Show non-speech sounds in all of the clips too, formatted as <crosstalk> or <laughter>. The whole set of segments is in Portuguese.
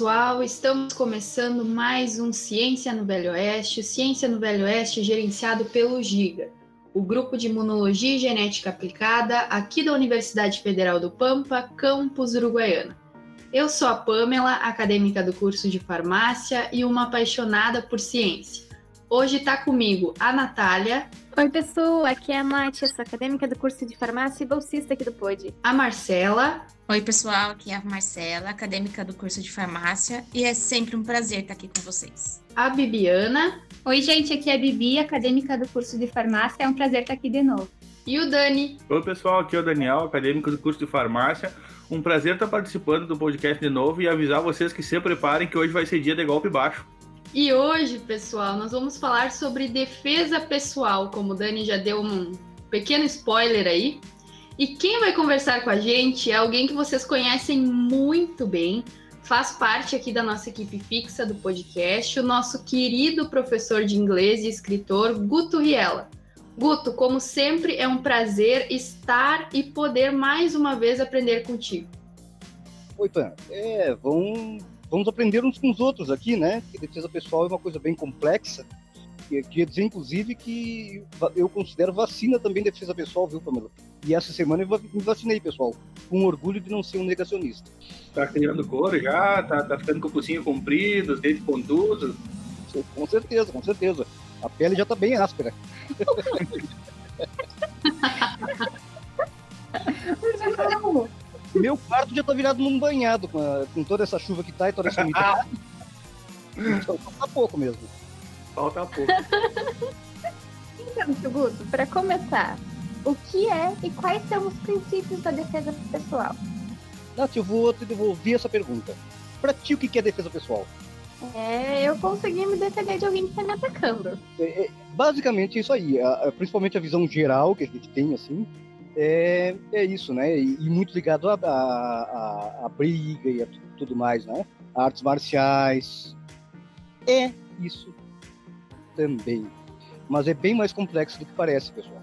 pessoal, estamos começando mais um Ciência no Velho Oeste. Ciência no Velho Oeste gerenciado pelo GIGA, o Grupo de Imunologia e Genética Aplicada aqui da Universidade Federal do Pampa, campus Uruguaiana. Eu sou a Pamela, acadêmica do curso de farmácia e uma apaixonada por ciência. Hoje está comigo a Natália. Oi, pessoal, aqui é a Nath, sou acadêmica do curso de farmácia e bolsista aqui do POD. A Marcela. Oi, pessoal, aqui é a Marcela, acadêmica do curso de farmácia, e é sempre um prazer estar aqui com vocês. A Bibiana. Oi, gente, aqui é a Bibi, acadêmica do curso de farmácia, é um prazer estar aqui de novo. E o Dani. Oi, pessoal, aqui é o Daniel, acadêmico do curso de farmácia. Um prazer estar participando do podcast de novo e avisar vocês que se preparem que hoje vai ser dia de golpe baixo. E hoje, pessoal, nós vamos falar sobre defesa pessoal, como o Dani já deu um pequeno spoiler aí. E quem vai conversar com a gente é alguém que vocês conhecem muito bem, faz parte aqui da nossa equipe fixa do podcast, o nosso querido professor de inglês e escritor Guto Riela. Guto, como sempre, é um prazer estar e poder mais uma vez aprender contigo. Oi, Pan. É, vamos vamos aprender uns com os outros aqui, né? Que defesa pessoal é uma coisa bem complexa. Eu queria dizer, inclusive, que eu considero vacina também defesa pessoal, viu, Pamela? E essa semana eu me vacinei, pessoal, com orgulho de não ser um negacionista. Tá criando couro já? Tá, tá ficando com o focinho comprido, os dentes pontudos? Com certeza, com certeza. A pele já tá bem áspera. <laughs> Meu quarto já tá virado num banhado com, a, com toda essa chuva que tá e toda essa umidade. <laughs> então, falta pouco mesmo. Falta pouco. <laughs> então, Tio Guto, para começar, o que é e quais são os princípios da defesa pessoal? Nath, eu vou te devolver essa pergunta. Pra ti, o que é defesa pessoal? É, eu consegui me defender de alguém que tá me atacando. É, é, basicamente isso aí, a, a, principalmente a visão geral que a gente tem, assim, é, é isso, né? E, muito ligado à a, a, a, briga e a tudo mais, né? Artes marciais. É isso também. Mas é bem mais complexo do que parece, pessoal.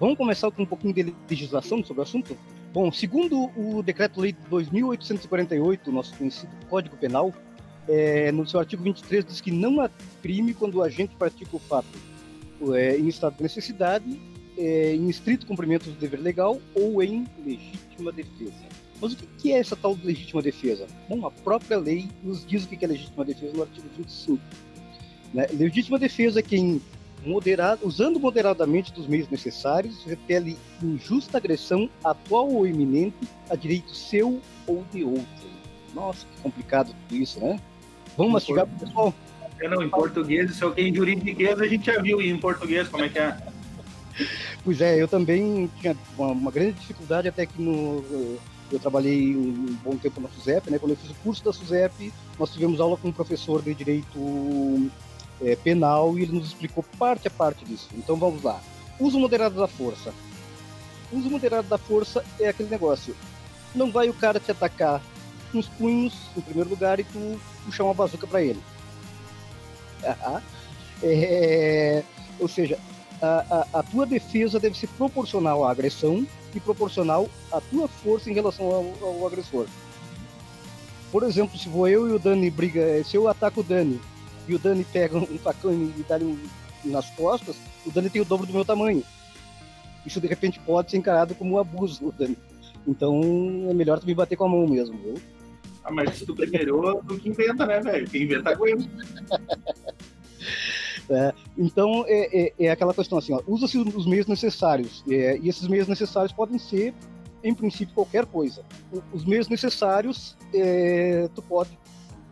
Vamos começar com um pouquinho de legislação sobre o assunto? Bom, segundo o Decreto-Lei 2848, nosso conhecido Código Penal, é, no seu artigo 23 diz que não há crime quando o agente pratica o fato é, em estado de necessidade é, em estrito cumprimento do dever legal ou em legítima defesa. Mas o que é essa tal de legítima defesa? Bom, a própria lei nos diz o que é legítima defesa no artigo 25. Né? Legítima defesa é quem, moderado, usando moderadamente dos meios necessários, repele injusta agressão atual ou iminente a direito seu ou de outro. Nossa, que complicado tudo isso, né? Vamos mastigar pessoal. É, não, em português, isso é que em juridiquês a gente já viu, e em português como é que é? Pois é, eu também tinha uma, uma, grande dificuldade até que no, eu trabalhei um bom tempo na SUSEP, né? Quando eu fiz o curso da SUSEP, nós tivemos aula com um professor de direito é, penal e ele nos explicou parte a parte disso. Então vamos lá. Uso moderado da força. Uso moderado da força é aquele negócio. Não vai o cara te atacar com os punhos, em primeiro lugar, e tu puxar uma bazuca para ele. é, ou seja, a, a, a, tua defesa deve ser proporcional à agressão e proporcional à tua força em relação ao, ao agressor. Por exemplo, se vou eu e o Dani briga, se eu ataco o Dani e o Dani pega um facão e me dá um nas costas, o Dani tem o dobro do meu tamanho. Isso de repente pode ser encarado como um abuso, Dani. Então é melhor tu me bater com a mão mesmo, viu? Ah, mas se tu primeiro, tu que inventa, né, velho? Quem inventa aguenta. <laughs> É, então, é, é, é, aquela questão assim, usa-se os meios necessários, é, e esses meios necessários podem ser, em princípio, qualquer coisa. Os meios necessários, é, tu pode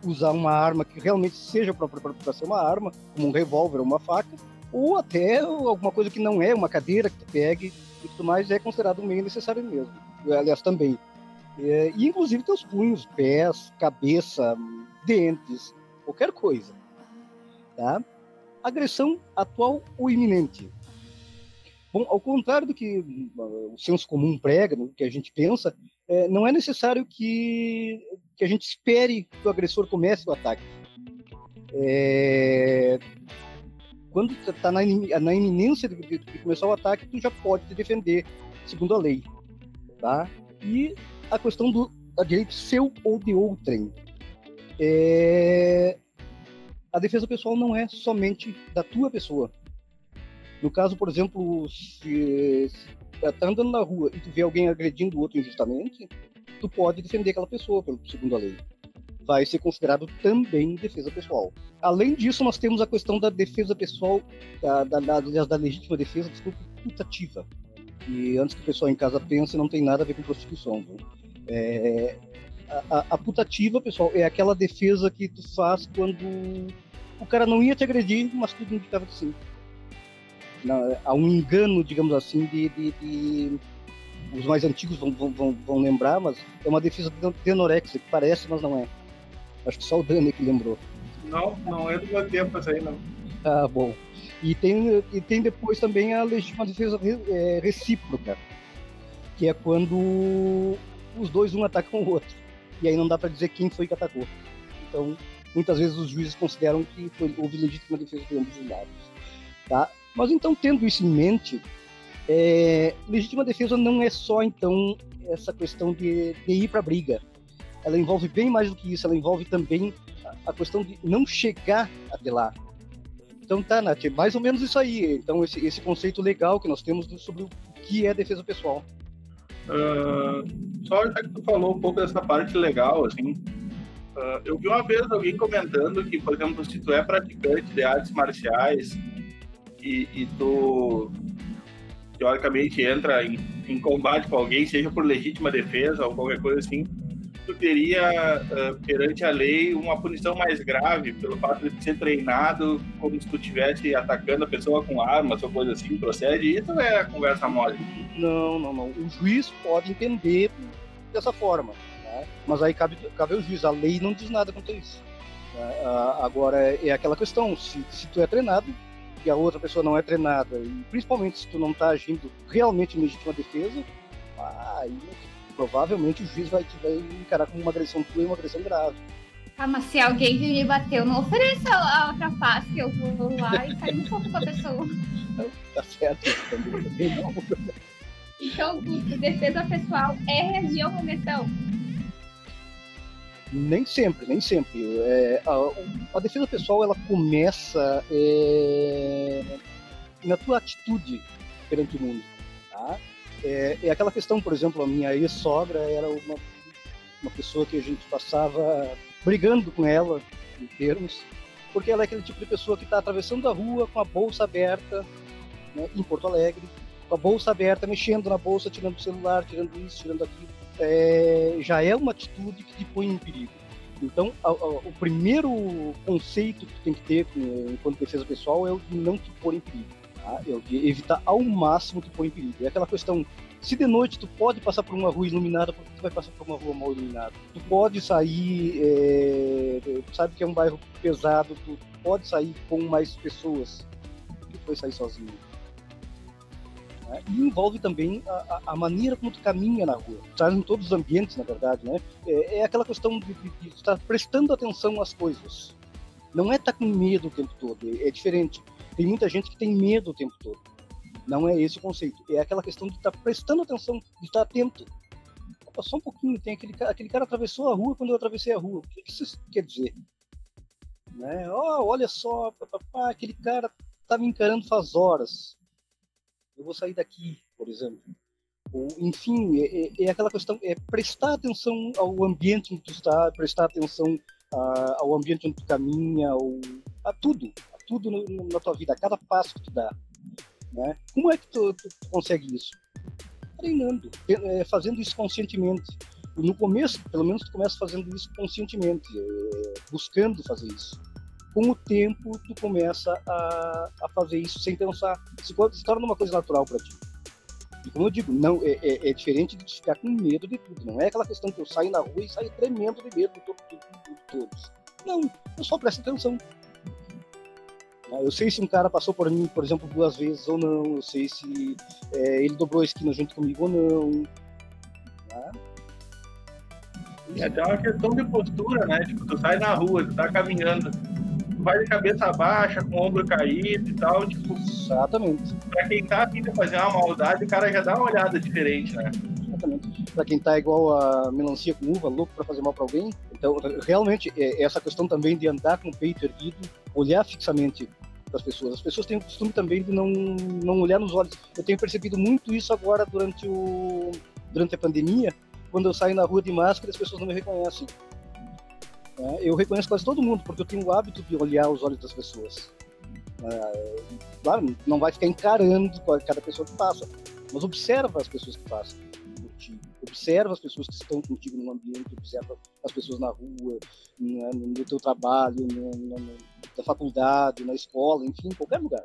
usar uma arma que realmente seja para ser uma arma, como um revólver ou uma faca, ou até alguma coisa que não é uma cadeira que tu pegue e tudo mais, é considerado um meio necessário mesmo. Aliás, também. É, e inclusive teus punhos, pés, cabeça, dentes, qualquer coisa. Tá? Agressão atual ou iminente. Bom, ao contrário do que uh, o senso comum prega, do que a gente pensa, é, não é necessário que, que a gente espere que o agressor comece o ataque. É, quando está na, na, iminência de, de, de, começar o ataque, tu já pode te defender, segundo a lei. Tá? E a questão do a direito seu ou de outrem. é... a defesa pessoal não é somente da tua pessoa. No caso, por exemplo, se, se tá andando na rua e tu vê alguém agredindo o outro injustamente, tu pode defender aquela pessoa, pelo segundo a lei. Vai ser considerado também defesa pessoal. Além disso, nós temos a questão da defesa pessoal, da, da, da, da legítima defesa, desculpa, putativa. E antes que o pessoal em casa pense, não tem nada a ver com prostituição. Viu? É, a, a, putativa, pessoal, é aquela defesa que tu faz quando o cara não ia te agredir, mas tudo indicava que sim. Não, há um engano, digamos assim, de, de, de os mais antigos vão, vão, vão, lembrar, mas é uma defesa de anorexia, que parece, mas não é. Acho que só o Dani que lembrou. Não, não é do meu tempo essa aí, não. Ah, bom. E tem, e tem depois também a legítima defesa é, recíproca, que é quando os dois um atacam o outro. E aí não dá para dizer quem foi que atacou. Então, muitas vezes os juízes consideram que foi, houve legítima defesa de ambos os lados. Tá? Mas então, tendo isso em mente, é, legítima defesa não é só, então, essa questão de, de ir para a briga. Ela envolve bem mais do que isso, ela envolve também a, a questão de não chegar até lá. Então tá, Nath, é mais ou menos isso aí. Então, esse, esse conceito legal que nós temos sobre o que é defesa pessoal. Uh, só já que tu falou um pouco dessa parte legal, assim, uh, eu vi uma vez alguém comentando que, por exemplo, se tu é praticante de artes marciais e, e tu teoricamente entra em, em, combate com alguém, seja por legítima defesa ou qualquer coisa assim, tu teria, uh, perante a lei, uma punição mais grave pelo fato de ser treinado como se tu estivesse atacando a pessoa com armas ou coisa assim, procede? Isso é conversa mole? Não, não, não. O juiz pode entender dessa forma, né? mas aí cabe, cabe ao juiz. A lei não diz nada quanto a isso. Né? Agora, é aquela questão, se, se tu é treinado, e a outra pessoa não é treinada, e principalmente se tu não está agindo realmente em legítima defesa, aí provavelmente o juiz vai te vai encarar como uma agressão tua e uma agressão grave. Ah, mas se alguém me bateu, não ofereça a outra face, eu vou lá e sair um pouco com a pessoa. tá certo, também não. Então, defesa pessoal é uma agressão? Nem sempre, nem sempre. É, a, a, defesa pessoal ela começa é, na tua atitude perante o mundo. Tá? É, é, aquela questão, por exemplo, a minha ex-sogra era uma, uma pessoa que a gente passava brigando com ela, em termos, porque ela é aquele tipo de pessoa que está atravessando a rua com a bolsa aberta, né, em Porto Alegre, com a bolsa aberta, mexendo na bolsa, tirando o celular, tirando isso, tirando aquilo. É, já é uma atitude que te põe em perigo. Então, a, a, o primeiro conceito que tem que ter enquanto defesa pessoal é o de não te pôr em perigo. Tá? É o de evitar ao máximo te pôr em perigo. É aquela questão, se de noite tu pode passar por uma rua iluminada, por que tu vai passar por uma rua mal iluminada? Tu pode sair, é, sabe que é um bairro pesado, tu pode sair com mais pessoas, vai sair sozinho? Né? E envolve também a, a, maneira como tu caminha na rua. Está em todos os ambientes, na verdade, né? É, é aquela questão de, de, de, estar prestando atenção às coisas. Não é estar com medo o tempo todo, é, é diferente. Tem muita gente que tem medo o tempo todo. Não é esse o conceito. É aquela questão de estar prestando atenção, de estar atento. Só um pouquinho, tem aquele, aquele cara atravessou a rua quando eu atravessei a rua. O que isso quer dizer? Né? Oh, olha só, aquele cara tá me encarando faz horas eu vou sair daqui, por exemplo. Ou, enfim, é, é, é aquela questão, é prestar atenção ao ambiente onde tu está, prestar atenção a, ao ambiente onde tu caminha, ou, a tudo, a tudo no, na tua vida, a cada passo que tu dá. Né? Como é que tu, tu, consegue isso? Treinando, é, fazendo isso conscientemente. no começo, pelo menos, tu começa fazendo isso conscientemente, é, buscando fazer isso com o tempo tu começa a, a fazer isso sem pensar, se, se torna uma coisa natural para ti. E como eu digo, não é, é, é, diferente de ficar com medo de tudo. Não é aquela questão que eu saio na rua e saio tremendo de medo de, todo, de, de, de todos. Não, eu só presto atenção. Ah, eu sei se um cara passou por mim, por exemplo, duas vezes ou não. Eu sei se é, ele dobrou a esquina junto comigo ou não. Tá? É até uma questão de postura, né? Tipo, tu sai na rua, tu tá caminhando, vai de cabeça baixa, com o ombro caído e tal, tipo. Exatamente. Pra quem tá de fazer uma maldade, o cara já dá uma olhada diferente, né? Exatamente. Pra quem tá igual a melancia com uva, louco pra fazer mal pra alguém, Então, realmente, é, essa questão também de andar com o peito erguido, olhar fixamente para as pessoas. As pessoas têm o costume também de não, não olhar nos olhos. Eu tenho percebido muito isso agora durante, o, durante a pandemia, quando eu saio na rua de máscara, as pessoas não me reconhecem. É, eu reconheço quase todo mundo, porque eu tenho o hábito de olhar os olhos das pessoas. É, claro, não vai ficar encarando cada pessoa que passa, mas observa as pessoas que passam contigo, observa as pessoas que estão contigo no ambiente, observa as pessoas na rua, né, no teu trabalho, no, no, na faculdade, na escola, enfim, em qualquer lugar.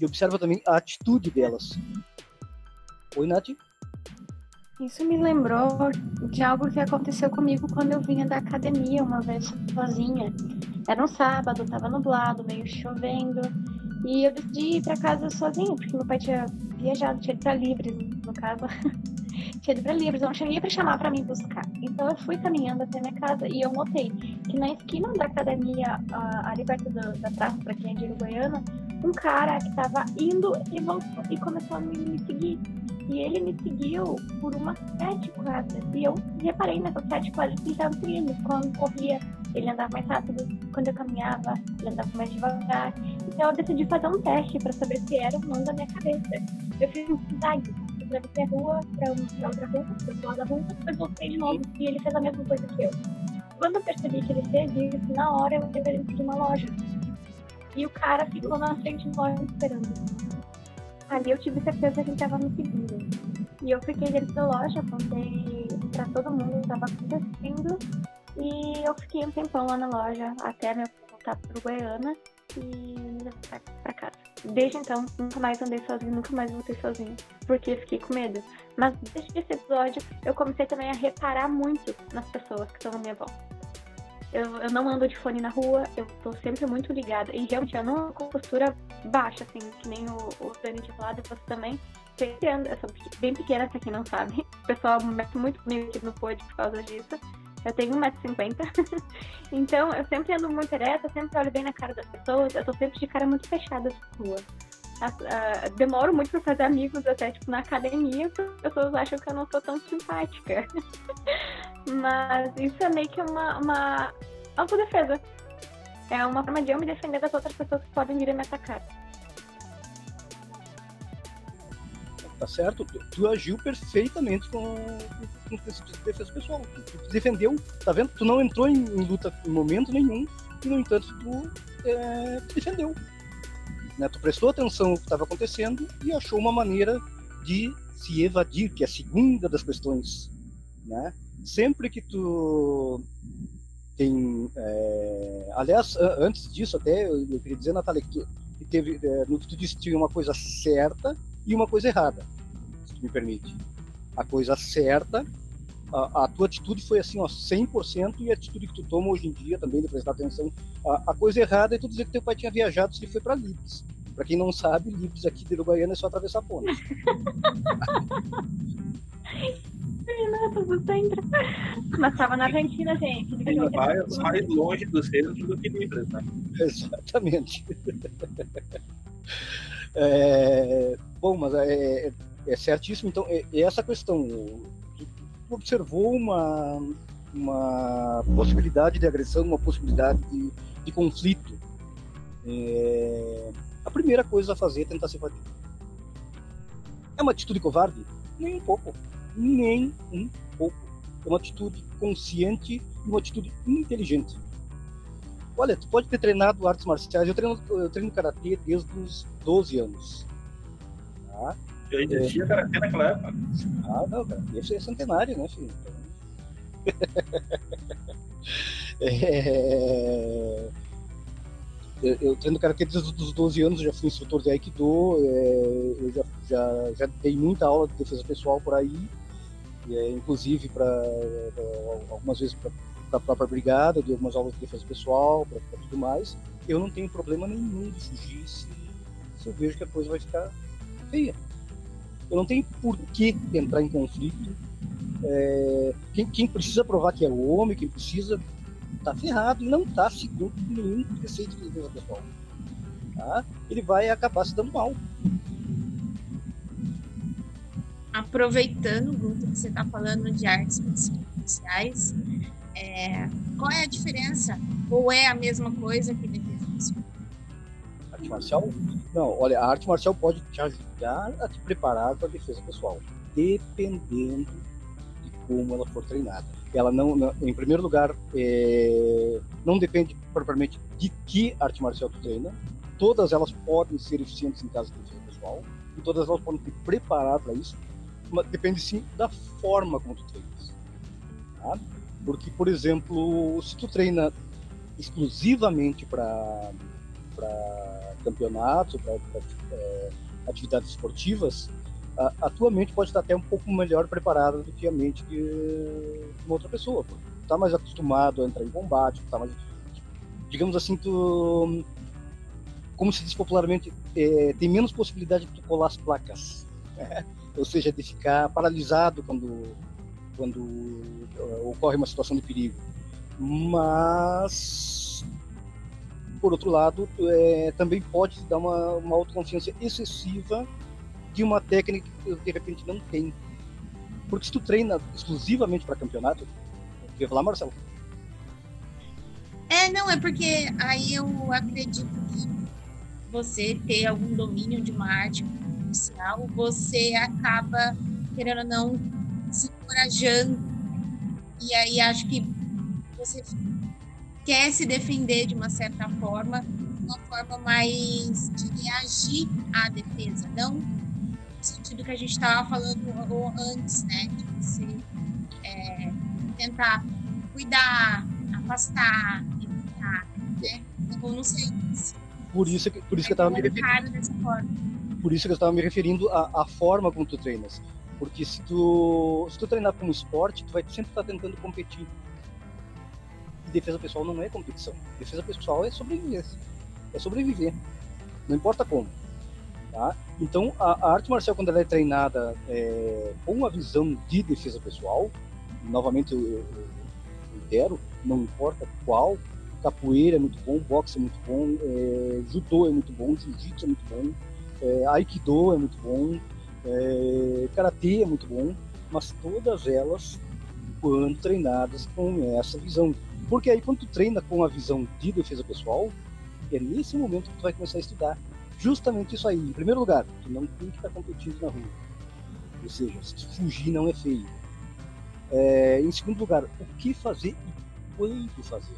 E observa também a atitude delas. Oi, Nath? Isso me lembrou de algo que aconteceu comigo quando eu vinha da academia uma vez sozinha. Era um sábado, tava nublado, meio chovendo, e eu decidi ir para casa sozinha, porque meu pai tinha viajado, tinha ido para Libres, no caso. <laughs> tinha ido para Libres, não ninguém para chamar para me buscar. Então eu fui caminhando até minha casa e eu notei que na esquina da academia, ali perto do, da praça, para quem é de Uruguaiana, um cara que estava indo e voltou e começou a me seguir. E ele me seguiu por umas sete quadras. E eu reparei nessas sete quadras que ele estava seguindo. Quando corria, ele andava mais rápido. Quando eu caminhava, ele andava mais devagar. Então eu decidi fazer um teste para saber se era ou não da minha cabeça. Eu fiz um. Eu atravessei a rua para outra rua, para o lado da rua, depois voltei de novo. E ele fez a mesma coisa que eu. Quando eu percebi que ele fez isso, na hora eu deveria seguir uma loja. E o cara ficou na frente da loja esperando. Ali eu tive certeza que ele estava me seguindo. E eu fiquei dentro da loja, contei pra todo mundo o que estava acontecendo. E eu fiquei um tempão lá na loja até me voltar pro Goiânia e pra casa. Desde então, nunca mais andei sozinho, nunca mais voltei sozinho, porque fiquei com medo. Mas desde esse episódio, eu comecei também a reparar muito nas pessoas que estão na minha volta. Eu, eu não ando de fone na rua, eu tô sempre muito ligada. E realmente eu não com postura baixa, assim, que nem o, o Dani tinha falado, você também. Eu sou bem pequena, pra quem não sabe. O pessoal me mete muito comigo aqui no pod por causa disso. Eu tenho 1,50m. <laughs> então, eu sempre ando muito ereta, sempre olho bem na cara das pessoas. Eu tô sempre de cara muito fechada na rua. Demoro muito pra fazer amigos, até tipo na academia, porque as pessoas acham que eu não sou tão simpática. <laughs> Mas isso é meio que uma, uma autodefesa. É uma forma de eu me defender das outras pessoas que podem vir a me atacar. Tá certo? Tu, tu agiu perfeitamente com, com os princípios de defesa pessoal. Tu, tu, defendeu, tá vendo? Tu não entrou em, em, luta em momento nenhum, e no entanto tu é, defendeu. Né? Tu prestou atenção no que estava acontecendo e achou uma maneira de se evadir, que é a segunda das questões. Né? Sempre que tu tem. É... Aliás, antes disso, até eu, queria dizer, Natália, que, que teve, é, no que tu disse, tinha uma coisa certa e uma coisa errada, se tu me permite. A coisa certa, a, a tua atitude foi assim, ó, 100%, e a atitude que tu toma hoje em dia também, de prestar atenção. A, a coisa errada é tu dizer que teu pai tinha viajado se ele foi para Libres. Para quem não sabe, Libres aqui de Uruguaiana é só atravessar a ponte. Renato. Mas estava na Argentina, gente. Ainda mais, mais longe do centro do que Libras, né? <laughs> Exatamente. <laughs> É, bom, mas é, é, é certíssimo. Então, é, é essa questão. Observou uma, uma possibilidade de agressão, uma possibilidade de, de conflito. É, a primeira coisa a fazer é tentar se evadir. É uma atitude covarde? Nem um pouco nem um pouco. É uma atitude consciente e uma atitude inteligente. Olha, tu pode ter treinado artes marciais. Eu treino, eu treino karatê desde os 12 anos. Tá? Já existia é... karatê naquela época? Ah, não, karatê é centenário, né, filho? <laughs> é... Eu, eu treino karatê desde os 12 anos, já fui instrutor de Aikido, é, eu já, já, já dei muita aula de defesa pessoal por aí é, inclusive para algumas vezes para a própria brigada, de algumas aulas de defesa pessoal, para tudo mais. Eu não tenho problema nenhum de fugir se, se eu vejo que a coisa vai ficar feia. Eu não tenho por que entrar em conflito. É, quem, quem, precisa provar que é o homem, quem precisa, tá ferrado e não tá segundo nenhum preceito de defesa pessoal. Tá? Ele vai acabar se dando mal aproveitando, Guto, que você está falando de artes marciais. É, qual é a diferença? Ou é a mesma coisa que marcial? Não, olha, a arte marcial pode te ajudar a te preparar para a defesa pessoal, dependendo de como ela for treinada. Ela não, não em primeiro lugar, é, não depende propriamente de que arte marcial tu treina. Todas elas podem ser eficientes em caso de defesa pessoal e todas elas podem te preparar para isso. Mas depende sim da forma como tu treinas. Tá? Porque, por exemplo, se tu treina exclusivamente para campeonatos, para é, atividades esportivas, a, a, tua mente pode estar até um pouco melhor preparada do que a mente de, de uma outra pessoa. Tu está mais acostumado a entrar em combate, tá mais, digamos assim, tu, como se diz popularmente, é, tem menos possibilidade de tu colar as placas. Né? <laughs> Ou seja, de ficar paralisado quando quando uh, ocorre uma situação de perigo. Mas, por outro lado, é, também pode dar uma, uma autoconfiança excessiva de uma técnica que de repente não tem. Porque se tu treina exclusivamente para campeonato, quer falar, Marcelo? É, não, é porque aí eu acredito que você ter algum domínio de uma arte marcial, você acaba, querendo ou não, se encorajando. E aí acho que você quer se defender de uma certa forma, uma forma mais de reagir à defesa, não no sentido que a gente estava falando antes, né? De você é, tentar cuidar, afastar, evitar, né? Então, não sei. Por isso, por isso que eu estava me referindo. Por isso que eu estava me referindo à, à forma como tu treinas. Porque se tu, se tu treinar como esporte, tu vai sempre estar tentando competir. Defesa pessoal não é competição. Defesa pessoal é sobrevivência. É sobreviver. Não importa como. Tá? Então, a, a arte marcial, quando ela é treinada é, com a visão de defesa pessoal, novamente eu, eu, eu quero, não importa qual, capoeira é muito bom, boxe é muito bom, é, judô é muito bom, jiu-jitsu é muito bom, é, aikido é muito bom, é, karatê é muito bom, mas todas elas quando treinadas com essa visão. Porque aí quando tu treina com a visão de defesa pessoal, é nesse momento que tu vai começar a estudar. Justamente isso aí. Em primeiro lugar, tu não tem que estar competindo na rua. Ou seja, se fugir não é feio. É, em segundo lugar, o que fazer e quando fazer.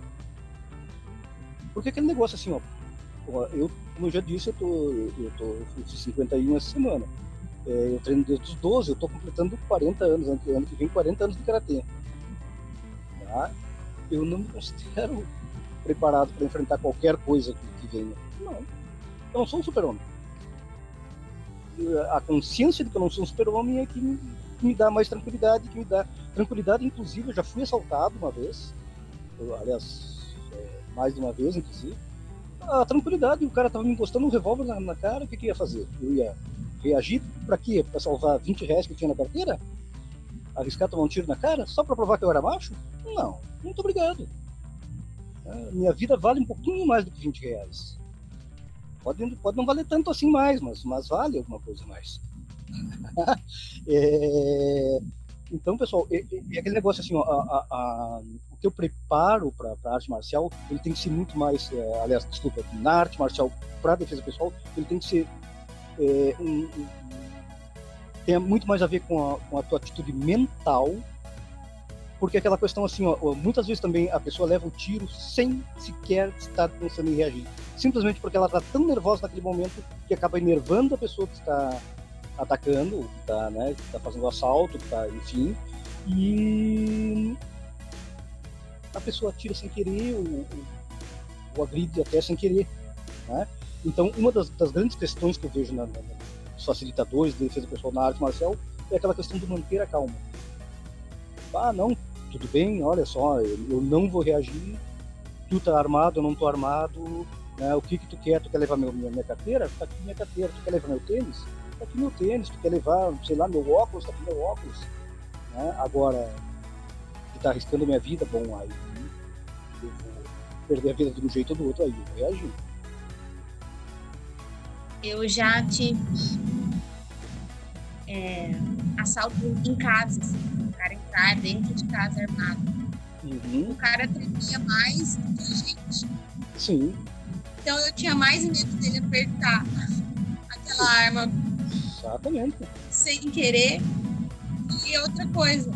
Porque aquele negócio assim, ó, eu, como eu já disse, eu tô, eu tô, eu fiz 51 essa semana. É, eu treino desde os 12, eu estou completando 40 anos, ano que vem 40 anos de karatê. Tá? Eu não me considero preparado para enfrentar qualquer coisa que, venha. Não. Eu não sou um super-homem. A consciência de que eu não sou um super-homem é que me, dá mais tranquilidade, que me dá tranquilidade. Inclusive, eu já fui assaltado uma vez, eu, aliás, é, mais de uma vez, inclusive. A tranquilidade, o cara estava me encostando um revólver na, na cara, o que, que ia fazer? Eu ia Reagir para quê? Para salvar 20 reais que eu tinha na carteira? Arriscar tomar um tiro na cara? Só para provar que eu era macho? Não, muito obrigado. É, minha vida vale um pouquinho mais do que 20 reais. Pode, pode não valer tanto assim mais, mas, mas vale alguma coisa mais. <laughs> é, então, pessoal, é, é, aquele negócio assim, ó, a, a, o que eu preparo para a arte marcial, ele tem que ser muito mais, é, aliás, desculpa, na arte marcial para defesa pessoal, ele tem que ser é, um, um, tem muito mais a ver com a, com a tua atitude mental, porque aquela questão assim, ó, muitas vezes também a pessoa leva o tiro sem sequer estar pensando em reagir, simplesmente porque ela está tão nervosa naquele momento que acaba enervando a pessoa que está atacando, que está né, tá fazendo assalto, que está, enfim, e a pessoa atira sem querer, ou, ou agride até sem querer, né? Então, uma das, das grandes questões que eu vejo na, na, nos facilitadores de defesa pessoal na arte marcial é aquela questão de manter a calma. Ah, não, tudo bem, olha só, eu, não vou reagir, tu tá armado, eu não tô armado, né, o que que tu quer? Tu quer levar meu, minha, minha carteira? Tá aqui minha carteira. Tu quer levar meu tênis? Tá aqui meu tênis. Tu quer levar, sei lá, meu óculos? Tá aqui meu óculos. Né? Agora, tu tá arriscando minha vida? Bom, aí eu vou perder a vida de um jeito ou do outro, aí eu vou reagir. Eu já tive é, assalto em casa, assim, um cara entrar dentro de casa armado. Uhum. O cara tremia mais do que a gente. Sim, Então eu tinha mais medo dele apertar aquela arma exatamente. sem querer. E outra coisa.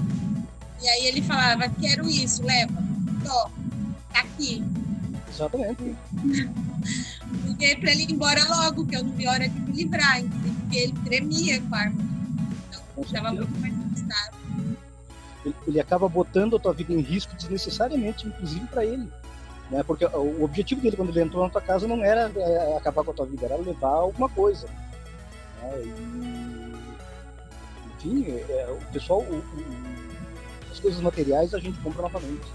E aí ele falava, quero isso, leva. Tó, tá aqui. Exatamente. <laughs> Porque pra ele ir embora logo, que eu não vi hora de me livrar, entendeu? Porque ele tremia com a arma. Então Com eu tava certeza. muito mais ele, ele acaba botando a tua vida em risco desnecessariamente, inclusive para ele. Né? Porque o objetivo dele quando ele entrou na tua casa não era é, acabar com a tua vida, era levar alguma coisa. Né? E, enfim, é, o pessoal, o- o- as coisas materiais a gente compra novamente.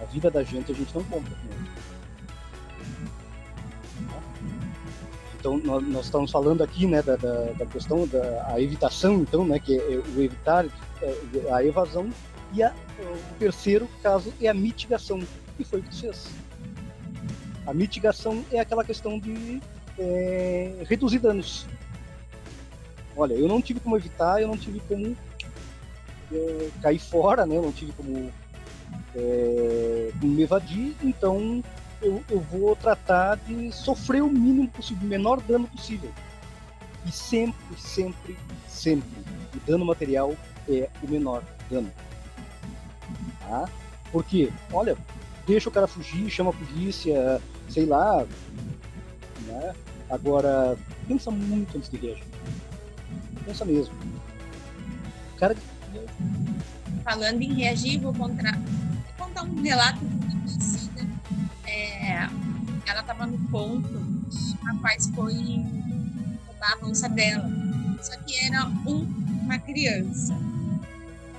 A vida da gente a gente não compra. né? Então nós, estamos falando aqui né, da, da, da questão da evitação, então, né, que é o evitar é, a evasão e a, o terceiro caso é a mitigação, que foi o que fez. A mitigação é aquela questão de é, reduzir danos. Olha, eu não tive como evitar, eu não tive como é, cair fora, né? eu não tive como, é, como me evadir, então eu, eu vou tratar de sofrer o mínimo possível, o menor dano possível. E sempre, sempre, sempre, o dano material é o menor dano. Tá? Porque, olha, deixa o cara fugir, chama a polícia, sei lá. Né? Agora, pensa muito antes de reagir. Pensa mesmo. O cara. Falando em reagir, vou contar, vou contar um relato. É, ela estava no ponto e o rapaz foi roubar a bolsa dela. Só que era um, uma criança.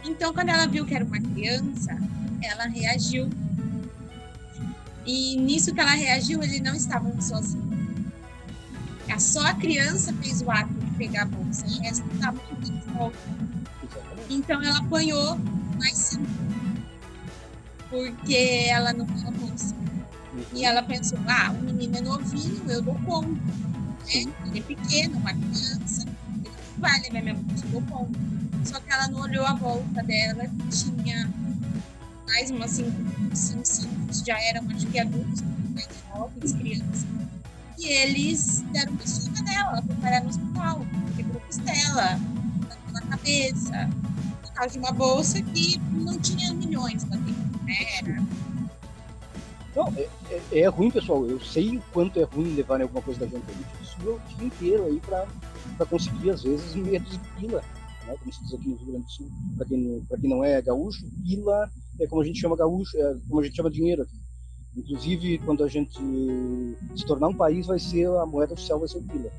Então, quando ela viu que era uma criança, ela reagiu. E nisso que ela reagiu, ele não estava sozinho. É Só a criança fez o ato de pegar a bolsa, o resto estava tudo de volta. Então ela apanhou mais cinco. Porque ela não tinha bolsa. E ela pensou, ah, o menino é novinho, eu dou conta. Né? Ele é pequeno, uma criança. Ele não vai levar minha bolsa, eu dou conta. Só que ela não olhou a volta dela, que tinha mais umas cinco, cinco, cinco já eram, acho que adultos, mais jovens, crianças. E eles deram uma surra nela, ela foi parar no hospital, quebrou costela, na cabeça, por causa de uma bolsa que não tinha milhões lá dentro, né? Era Não, é, é- é ruim, pessoal. Eu sei o quanto é ruim levarem alguma coisa da gente. Gente subiu o dia inteiro aí pra conseguir, às vezes, medos de pila. Né? Como se diz aqui no Rio Grande do Sul. Pra quem, quem não é gaúcho, pila é como a gente chama gaúcho, é como a gente chama dinheiro aqui. Inclusive, quando a gente se tornar um país, vai ser a moeda oficial vai ser o pila.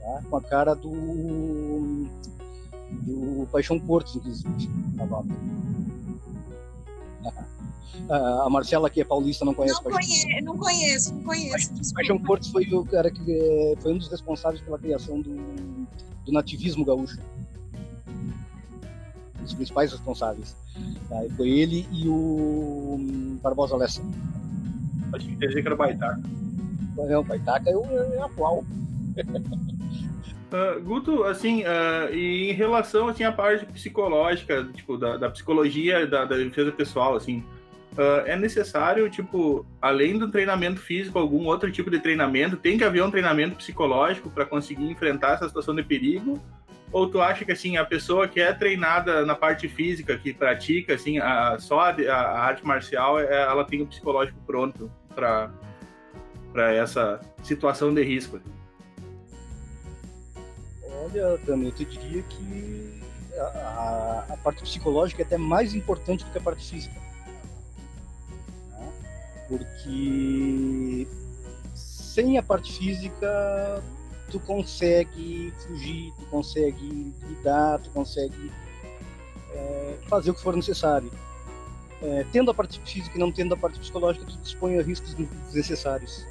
Tá? Com a cara do do Paixão Portos, inclusive. Tá bom. <laughs> A Marcela, que é paulista, não conhece Não Paixão não conheço, não conheço. Paixão. Portos foi o cara que eh, foi um dos responsáveis pela criação do, do nativismo gaúcho. Um dos principais responsáveis. Tá? Foi ele e o hum, Barbosa Lessa. Acho que quer dizer que era baitaca. É, o Baitaca é o é atual. Ah, Guto, assim, ah, e em relação assim à parte psicológica, tipo da, da psicologia da, da defesa pessoal, assim, ah, é necessário, tipo, além do treinamento físico, algum outro tipo de treinamento? Tem que haver um treinamento psicológico para conseguir enfrentar essa situação de perigo? Ou tu acha que assim a pessoa que é treinada na parte física, que pratica assim a, só a, a arte marcial, é- ela tem o psicológico pronto para essa situação de risco? Olha, Dani, eu te diria que a, a- a parte psicológica é até mais importante do que a parte física. Porque sem a parte física, tu consegue fugir, tu consegue lidar, tu consegue é, fazer o que for necessário. É, tendo a parte física e não tendo a parte psicológica, tu expõe a riscos desnecessários.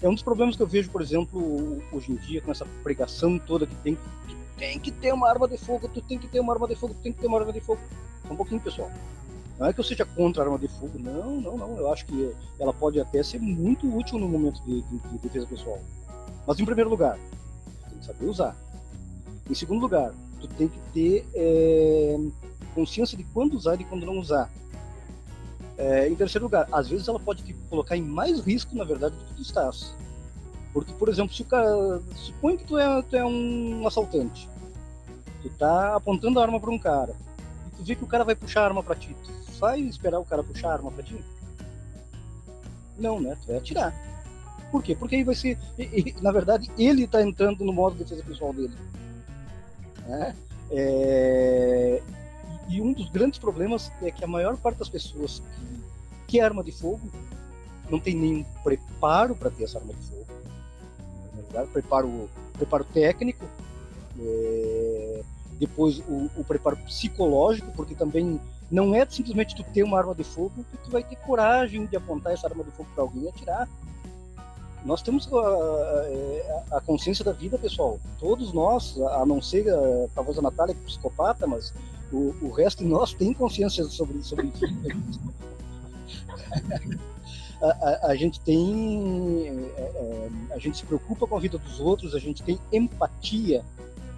É um dos problemas que eu vejo, por exemplo, hoje em dia, com essa pregação toda que tem, que tem que ter uma arma de fogo, tu tem que ter uma arma de fogo, tu tem que ter uma arma de fogo. Um pouquinho, pessoal. Não é que eu seja contra a arma de fogo, não, não, não. Eu acho que ela pode até ser muito útil no momento de, de- de defesa pessoal. Mas, em primeiro lugar, tem que saber usar. Em segundo lugar, tu tem que ter é, consciência de quando usar e de quando não usar. É, em terceiro lugar, às vezes ela pode te colocar em mais risco, na verdade, do que tu estás. Porque, por exemplo, se o cara. Supõe que tu é, tu é um assaltante. Tu tá apontando a arma para um cara. E tu vê que o cara vai puxar a arma para ti. Tu vai esperar o cara puxar a arma para ti? Não, né? Tu vai atirar. Por quê? Porque aí vai ser. Na verdade, ele está entrando no modo de defesa pessoal dele. Né? É... E um dos grandes problemas é que a maior parte das pessoas que, que é arma de fogo não tem nenhum preparo para ter essa arma de fogo. Lugar, preparo, preparo técnico, é... depois o, o, preparo psicológico, porque também não é simplesmente tu ter uma arma de fogo que tu vai ter coragem de apontar essa arma de fogo para alguém e atirar nós temos a, a, a, consciência da vida, pessoal. Todos nós, a não ser a, talvez a Natália, que é psicopata, mas o, o resto de nós tem consciência sobre, sobre vida. <laughs> a, a, gente tem. É, é, a gente se preocupa com a vida dos outros, a gente tem empatia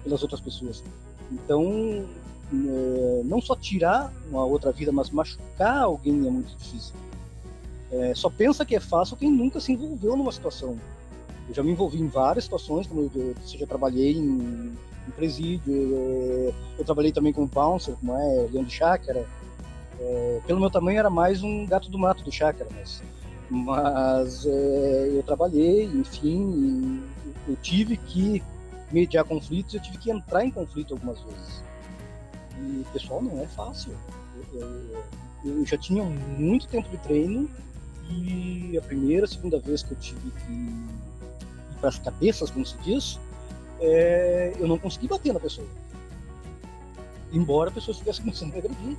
pelas outras pessoas. Então, é, não só tirar uma outra vida, mas machucar alguém é muito difícil. É, só pensa que é fácil quem nunca se envolveu numa situação. Eu já me envolvi em várias situações, como eu, já trabalhei em, em presídio, eu, eu, trabalhei também como bouncer, como é leão de chácara. É, pelo meu tamanho era mais um gato do mato do chácara, mas, mas é, eu trabalhei, enfim, eu tive que mediar conflitos, eu tive que entrar em conflito algumas vezes. E, pessoal, não é fácil. Eu, eu, eu já tinha muito tempo de treino e a primeira, segunda vez que eu tive que ir para as cabeças, como se diz, é, eu não consegui bater na pessoa. Embora a pessoa estivesse começando a agredir.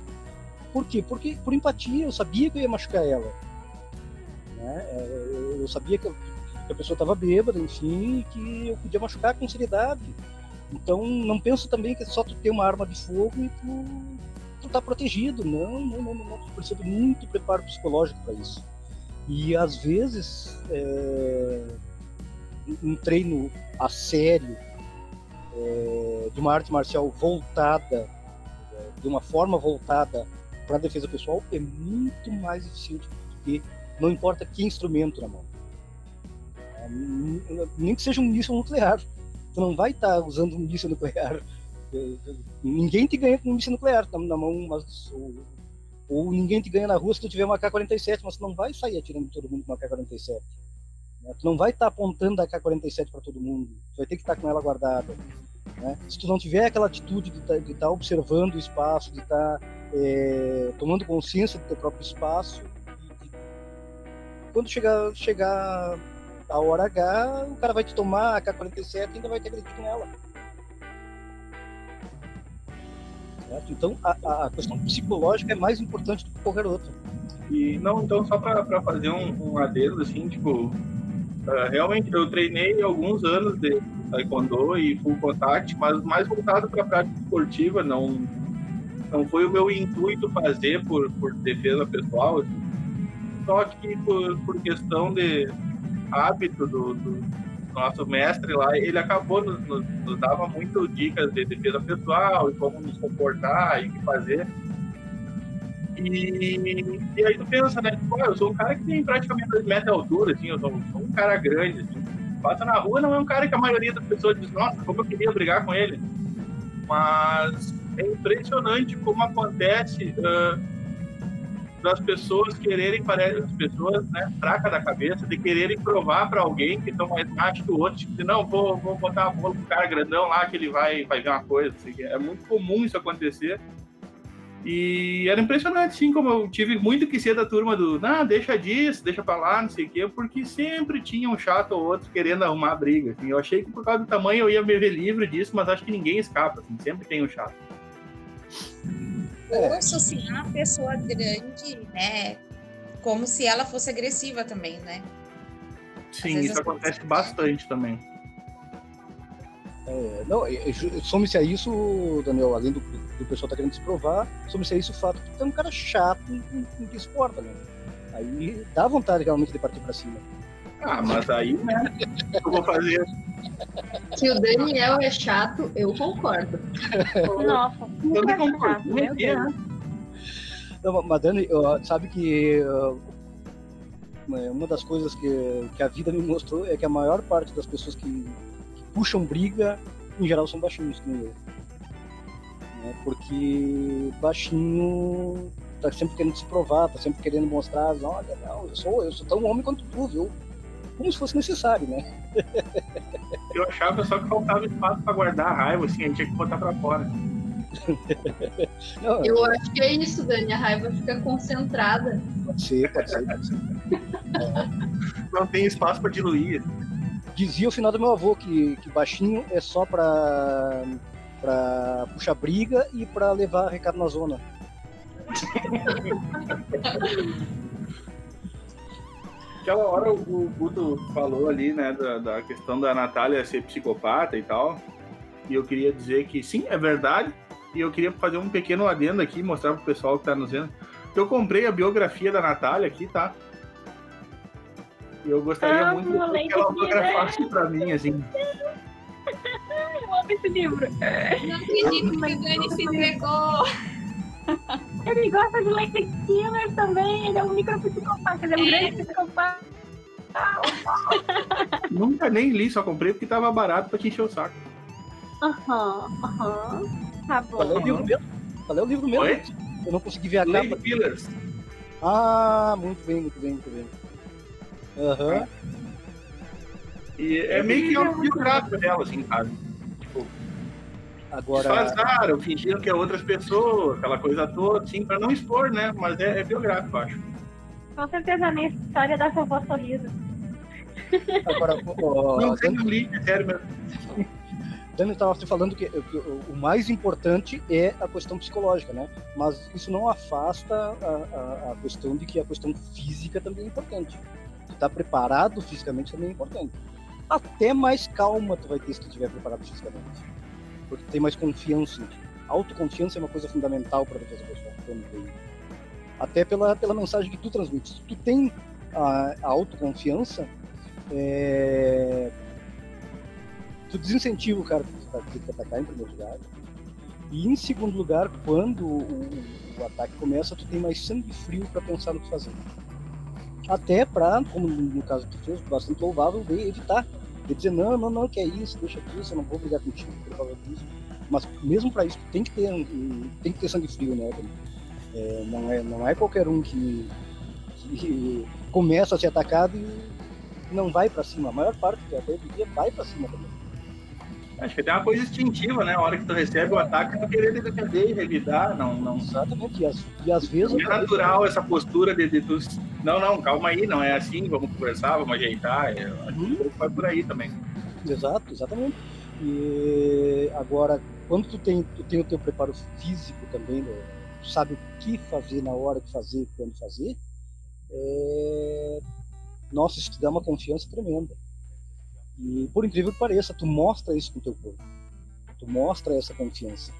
Por quê? Porque por empatia, eu sabia que eu ia machucar ela. Né? É, eu sabia que a pessoa estava bêbada, enfim, que eu podia machucar com seriedade. Então, não penso também que é só tu ter uma arma de fogo e tu, tu tá protegido. Não, não, não, não. Tu precisa muito preparo psicológico para isso. E às vezes é, um treino a sério é, de uma arte marcial voltada, é, de uma forma voltada para a defesa pessoal é muito mais eficiente do que não importa que instrumento na mão. É, nem que seja um míssil nuclear. Tu não vai estar tá usando um míssil nuclear. Ninguém te ganha com um míssil nuclear na mão, mas ou ninguém te ganha na rua se tu tiver uma K-47, mas tu não vai sair atirando todo mundo com uma K-47. Né? Tu não vai estar tá apontando a K-47 para todo mundo. Tu vai ter que estar tá com ela guardada. Né? Se tu não tiver aquela atitude de tá, estar tá observando o espaço, de estar tá, é, tomando consciência do teu próprio espaço, de, quando chegar, chegar a hora H, o cara vai te tomar a K-47 e ainda vai te agredir com ela. Certo? Então, a, a, questão psicológica é mais importante do que qualquer outra. E não, então, só para fazer um, um adendo, assim, tipo, uh, realmente eu treinei alguns anos de taekwondo e full contact, mas mais voltado para a prática esportiva, não, não foi o meu intuito fazer por, por defesa pessoal, assim. só que por, por questão de hábito do, do nosso mestre lá, ele acabou nos, nos, nos, dava muito dicas de defesa pessoal e como nos comportar e o que fazer. E, e aí tu pensa, né? Tipo, eu sou um cara que tem praticamente 2 metros de altura, assim, eu sou, sou, um cara grande, assim. Passa na rua, não é um cara que a maioria das pessoas diz, nossa, como eu queria brigar com ele. Mas é impressionante como acontece uh, das pessoas quererem, parece, as pessoas, né, fraca da cabeça, de quererem provar para alguém que estão mais macho que o outro, tipo, não, vou, vou botar a bola pro cara grandão lá que ele vai, vai ver uma coisa. Assim, é muito comum isso acontecer. E era impressionante, sim, como eu tive muito que ser da turma do, não, deixa disso, deixa pra lá, não sei o quê, porque sempre tinha um chato ou outro querendo arrumar briga. Assim. Eu achei que por causa do tamanho eu ia me ver livre disso, mas acho que ninguém escapa, assim, sempre tem um chato ou associar a pessoa grande, né? Como se ela fosse agressiva também, né? Sim, isso acontece bastante também. É, não, some-se a isso, Daniel, além do, do pessoal tá querendo se provar, some-se a isso o fato que tu é um cara chato em, em que esporta, né? Aí dá vontade realmente de partir para cima. Ah, mas aí, né? Eu vou fazer. Se o Daniel é chato, eu concordo. Nossa, Eu não concordo. chato, meu Deus. Não, mas Dani, sabe que uma das coisas que, que a vida me mostrou é que a maior parte das pessoas que, que puxam briga, em geral, são baixinhos, como eu. Né? Porque baixinho tá sempre querendo se provar, tá sempre querendo mostrar, olha, não, eu sou, eu sou tão homem quanto tu, viu? Como se fosse necessário, né? <laughs> Eu achava só que faltava espaço pra guardar a raiva, assim, a gente tinha que botar pra fora. <laughs> Não, Eu acho que é isso, Dani. A raiva fica concentrada. pode ser, pode ser, pode ser. <laughs> Não tem espaço pra diluir. Dizia o final do meu avô que, que baixinho é só pra, pra puxar briga e pra levar recado na zona. Aquela hora o Guto falou ali, né, da, da questão da Natália ser psicopata e tal. E eu queria dizer que sim, é verdade. E eu queria fazer um pequeno adendo aqui, mostrar pro pessoal que tá nos vendo. Eu comprei a biografia da Natália aqui, tá? E eu gostaria Ah, muito que ela autografasse pra mim, assim. <laughs> Eu amo esse livro. Não acredito que o Dani se entregou. <laughs> Ele gosta de Lady Killer também. Ele é um micropsicopata. Ele é um É. grande psicopata. <laughs> Nunca nem li, só comprei porque tava barato pra te encher o saco. Aham, aham. Tá bom. Qual é o livro mesmo? Qual é o livro mesmo? Oi? Eu não consegui ver a Lady capa. Pillars. Ah, muito bem, muito bem, muito bem. Aham. E é meio que autobiográfico dela, assim, sabe? Agora, disfarçaram, fingiram que é outras pessoas, aquela coisa toda, assim, pra não expor, né? Mas é, é biográfico, eu acho. Com certeza a minha história da vovó sorriso. agora <laughs> ó, não sei, Dani, não li, é sério mesmo. Dani estava te falando que, que o o mais importante é a questão psicológica, né? Mas isso não afasta a, a, a questão de que a questão física também é importante. Tu tá preparado fisicamente também é importante. Até mais calma tu vai ter se tu estiver preparado fisicamente. Porque tem mais confiança. Autoconfiança é uma coisa fundamental para a defesa pessoal. também. Até pela, pela mensagem que tu transmite. Se tu tem a, a autoconfiança, é, tu desincentiva o cara que te atacar em primeiro lugar. E em segundo lugar, quando o, o ataque começa, tu tem mais sangue frio para pensar no que fazer. Até para, como no caso que tu fez, bastante louvável, de evitar. De dizer, não, não, não, que é isso, deixa disso, eu não vou brigar contigo por causa disso. Mas mesmo para isso, tem que ter, tem que ter sangue frio, né? É, não, é, não é qualquer um que, que começa a ser atacado e não vai para cima. A maior parte que até dia vai para cima também. Acho que tem uma coisa instintiva, né? A hora que tu recebe o ataque, tu querer defender e revidar, não, não. Exatamente. E às, e às vezes. É natural essa postura de, de tu. Não, não, calma aí, não é assim, vamos conversar, vamos ajeitar. É, acho que vai por aí também. Exato, exatamente. E agora, quando tu tem, tu tem o teu preparo físico também, né? tu sabe o que fazer na hora de fazer, quando fazer, é... nossa, isso te dá uma confiança tremenda. E por incrível que pareça, tu mostra isso com o teu corpo. Tu mostra essa confiança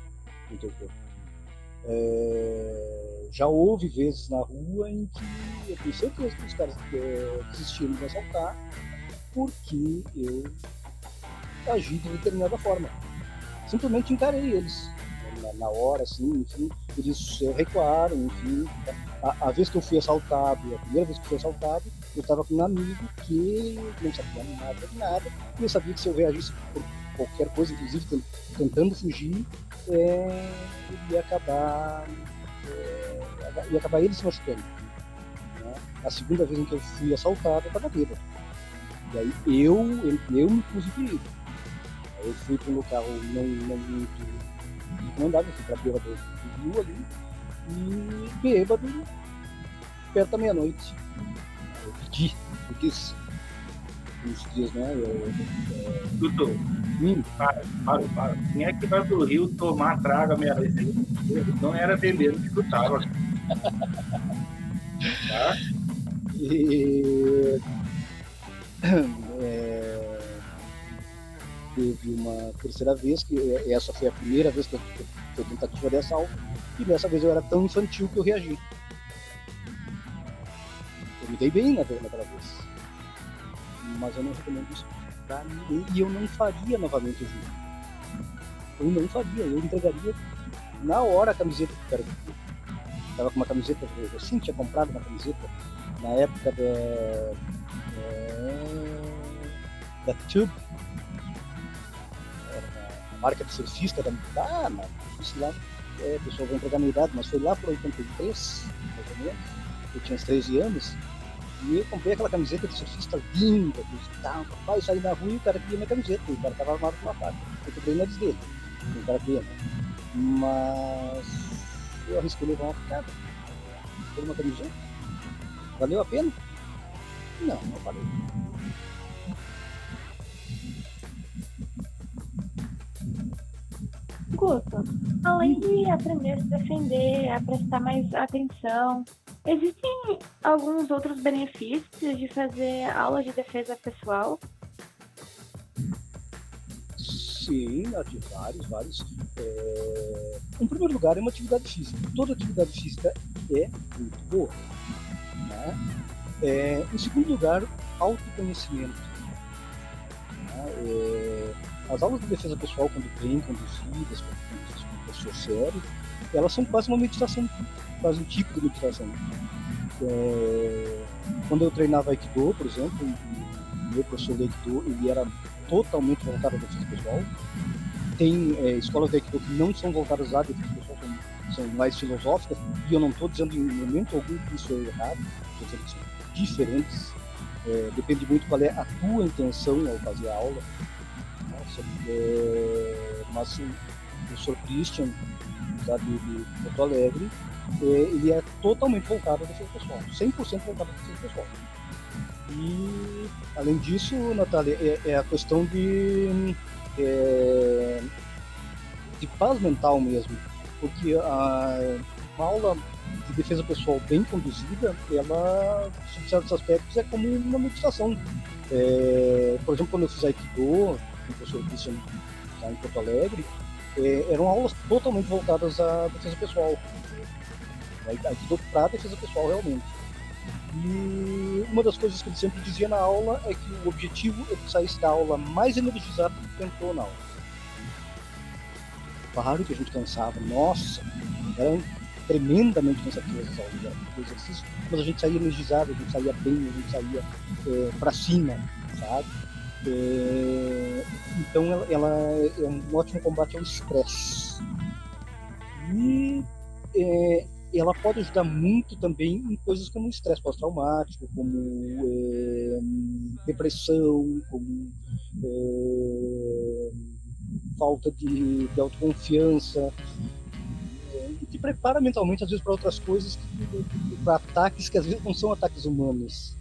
no teu corpo. É, Já houve vezes na rua em que eu tenho certeza que os caras é, desistiram de assaltar porque eu agi de determinada forma. Simplesmente encarei eles na, na hora, assim, enfim, eles eh, recuaram, enfim. A, a vez que eu fui assaltado, a primeira vez que eu fui assaltado, eu estava com um amigo que não sabia nada de nada, e eu sabia que se eu reagisse por qualquer coisa, inclusive tent- tentando fugir, é, ia acabar é, ia acabar ele se machucando. né? A segunda vez em que eu fui assaltado, eu estava bêbado. E aí eu, eu, me pus eu fui para um local não, não muito recomendável, fui para a beira do, do rio ali, e bêbado, perto da meia-noite. Eu pedi, eu quis. Dias, né? Eu, Dudu, hum, para, para, para. Quem é que vai pro Rio tomar traga meia vez? Não era bebendo que tu tava. <laughs> Tá? E é, teve uma terceira vez, que é, essa foi a primeira vez que eu que foi tentativa de assalto, e dessa vez eu era tão infantil que eu reagi. Me dei bem na, naquela vez. mas eu não recomendo isso pra ninguém e eu não faria novamente assim. Eu não faria, eu entregaria na hora a camiseta que eu quero. Tava com uma camiseta, eu sim tinha comprado uma camiseta na época da. É, da Tube. a marca de surfista da. Ah, mas isso lá, é, o pessoal vai entregar minha idade, mas foi lá por 83, mais ou menos. Eu tinha uns 13 anos. E eu comprei aquela camiseta de surfista linda, tal, papai, saí na rua e o cara queria minha camiseta, o cara tava armado com uma faca. Eu comprei na dele, o cara queria, né? Mas eu arrisquei levar uma picada por uma camiseta. Valeu a pena? Não, não valeu. Guto, além de aprender a se defender, a prestar mais atenção, existem alguns outros benefícios de fazer aulas de defesa pessoal? Sim, de vários, vários. É... Em primeiro lugar, é uma atividade física. Toda atividade física é muito boa. Né? É... Em segundo lugar, autoconhecimento. Né? É... As aulas de defesa pessoal, quando bem conduzidas, com um professor sério, elas são quase uma meditação, quase um tipo de meditação. É... Quando eu treinava Aikido, por exemplo, meu professor de Aikido, ele era totalmente voltada à defesa pessoal. Tem é, escolas de Aikido que não são voltadas à defesa pessoal, são, são mais filosóficas, e eu não estou dizendo em momento algum que isso é errado, estou dizendo são diferentes. É, depende muito qual é a tua intenção ao fazer a aula. Nossa, é, mas o professor Christian, da de, Porto Alegre, é, ele é totalmente voltado à defesa pessoal, 100% voltado à defesa pessoal. E, além disso, Natália, é, é a questão de, é, de paz mental mesmo. Porque a, uma aula de defesa pessoal bem conduzida, ela, em certos aspectos, é como uma meditação. É, por exemplo, quando eu fiz Aikido, o professor lá em Porto Alegre, é, eram aulas totalmente voltadas à defesa pessoal. Aikido para defesa pessoal, realmente. E uma das coisas que ele sempre dizia na aula é que o objetivo é que saísse da aula mais energizado do que entrou na aula. Claro que a gente cansava, nossa, eram tremendamente cansativas as aulas, muito exercício, mas a gente saía energizado, a gente saía bem, a gente saía é, para cima, sabe? É, então ela, ela, é um ótimo combate ao estresse. E é, ela pode ajudar muito também em coisas como estresse pós-traumático, como é, depressão, como é, falta de, de autoconfiança. É, e te prepara mentalmente, às vezes, para outras coisas, para ataques que às vezes não são ataques humanos.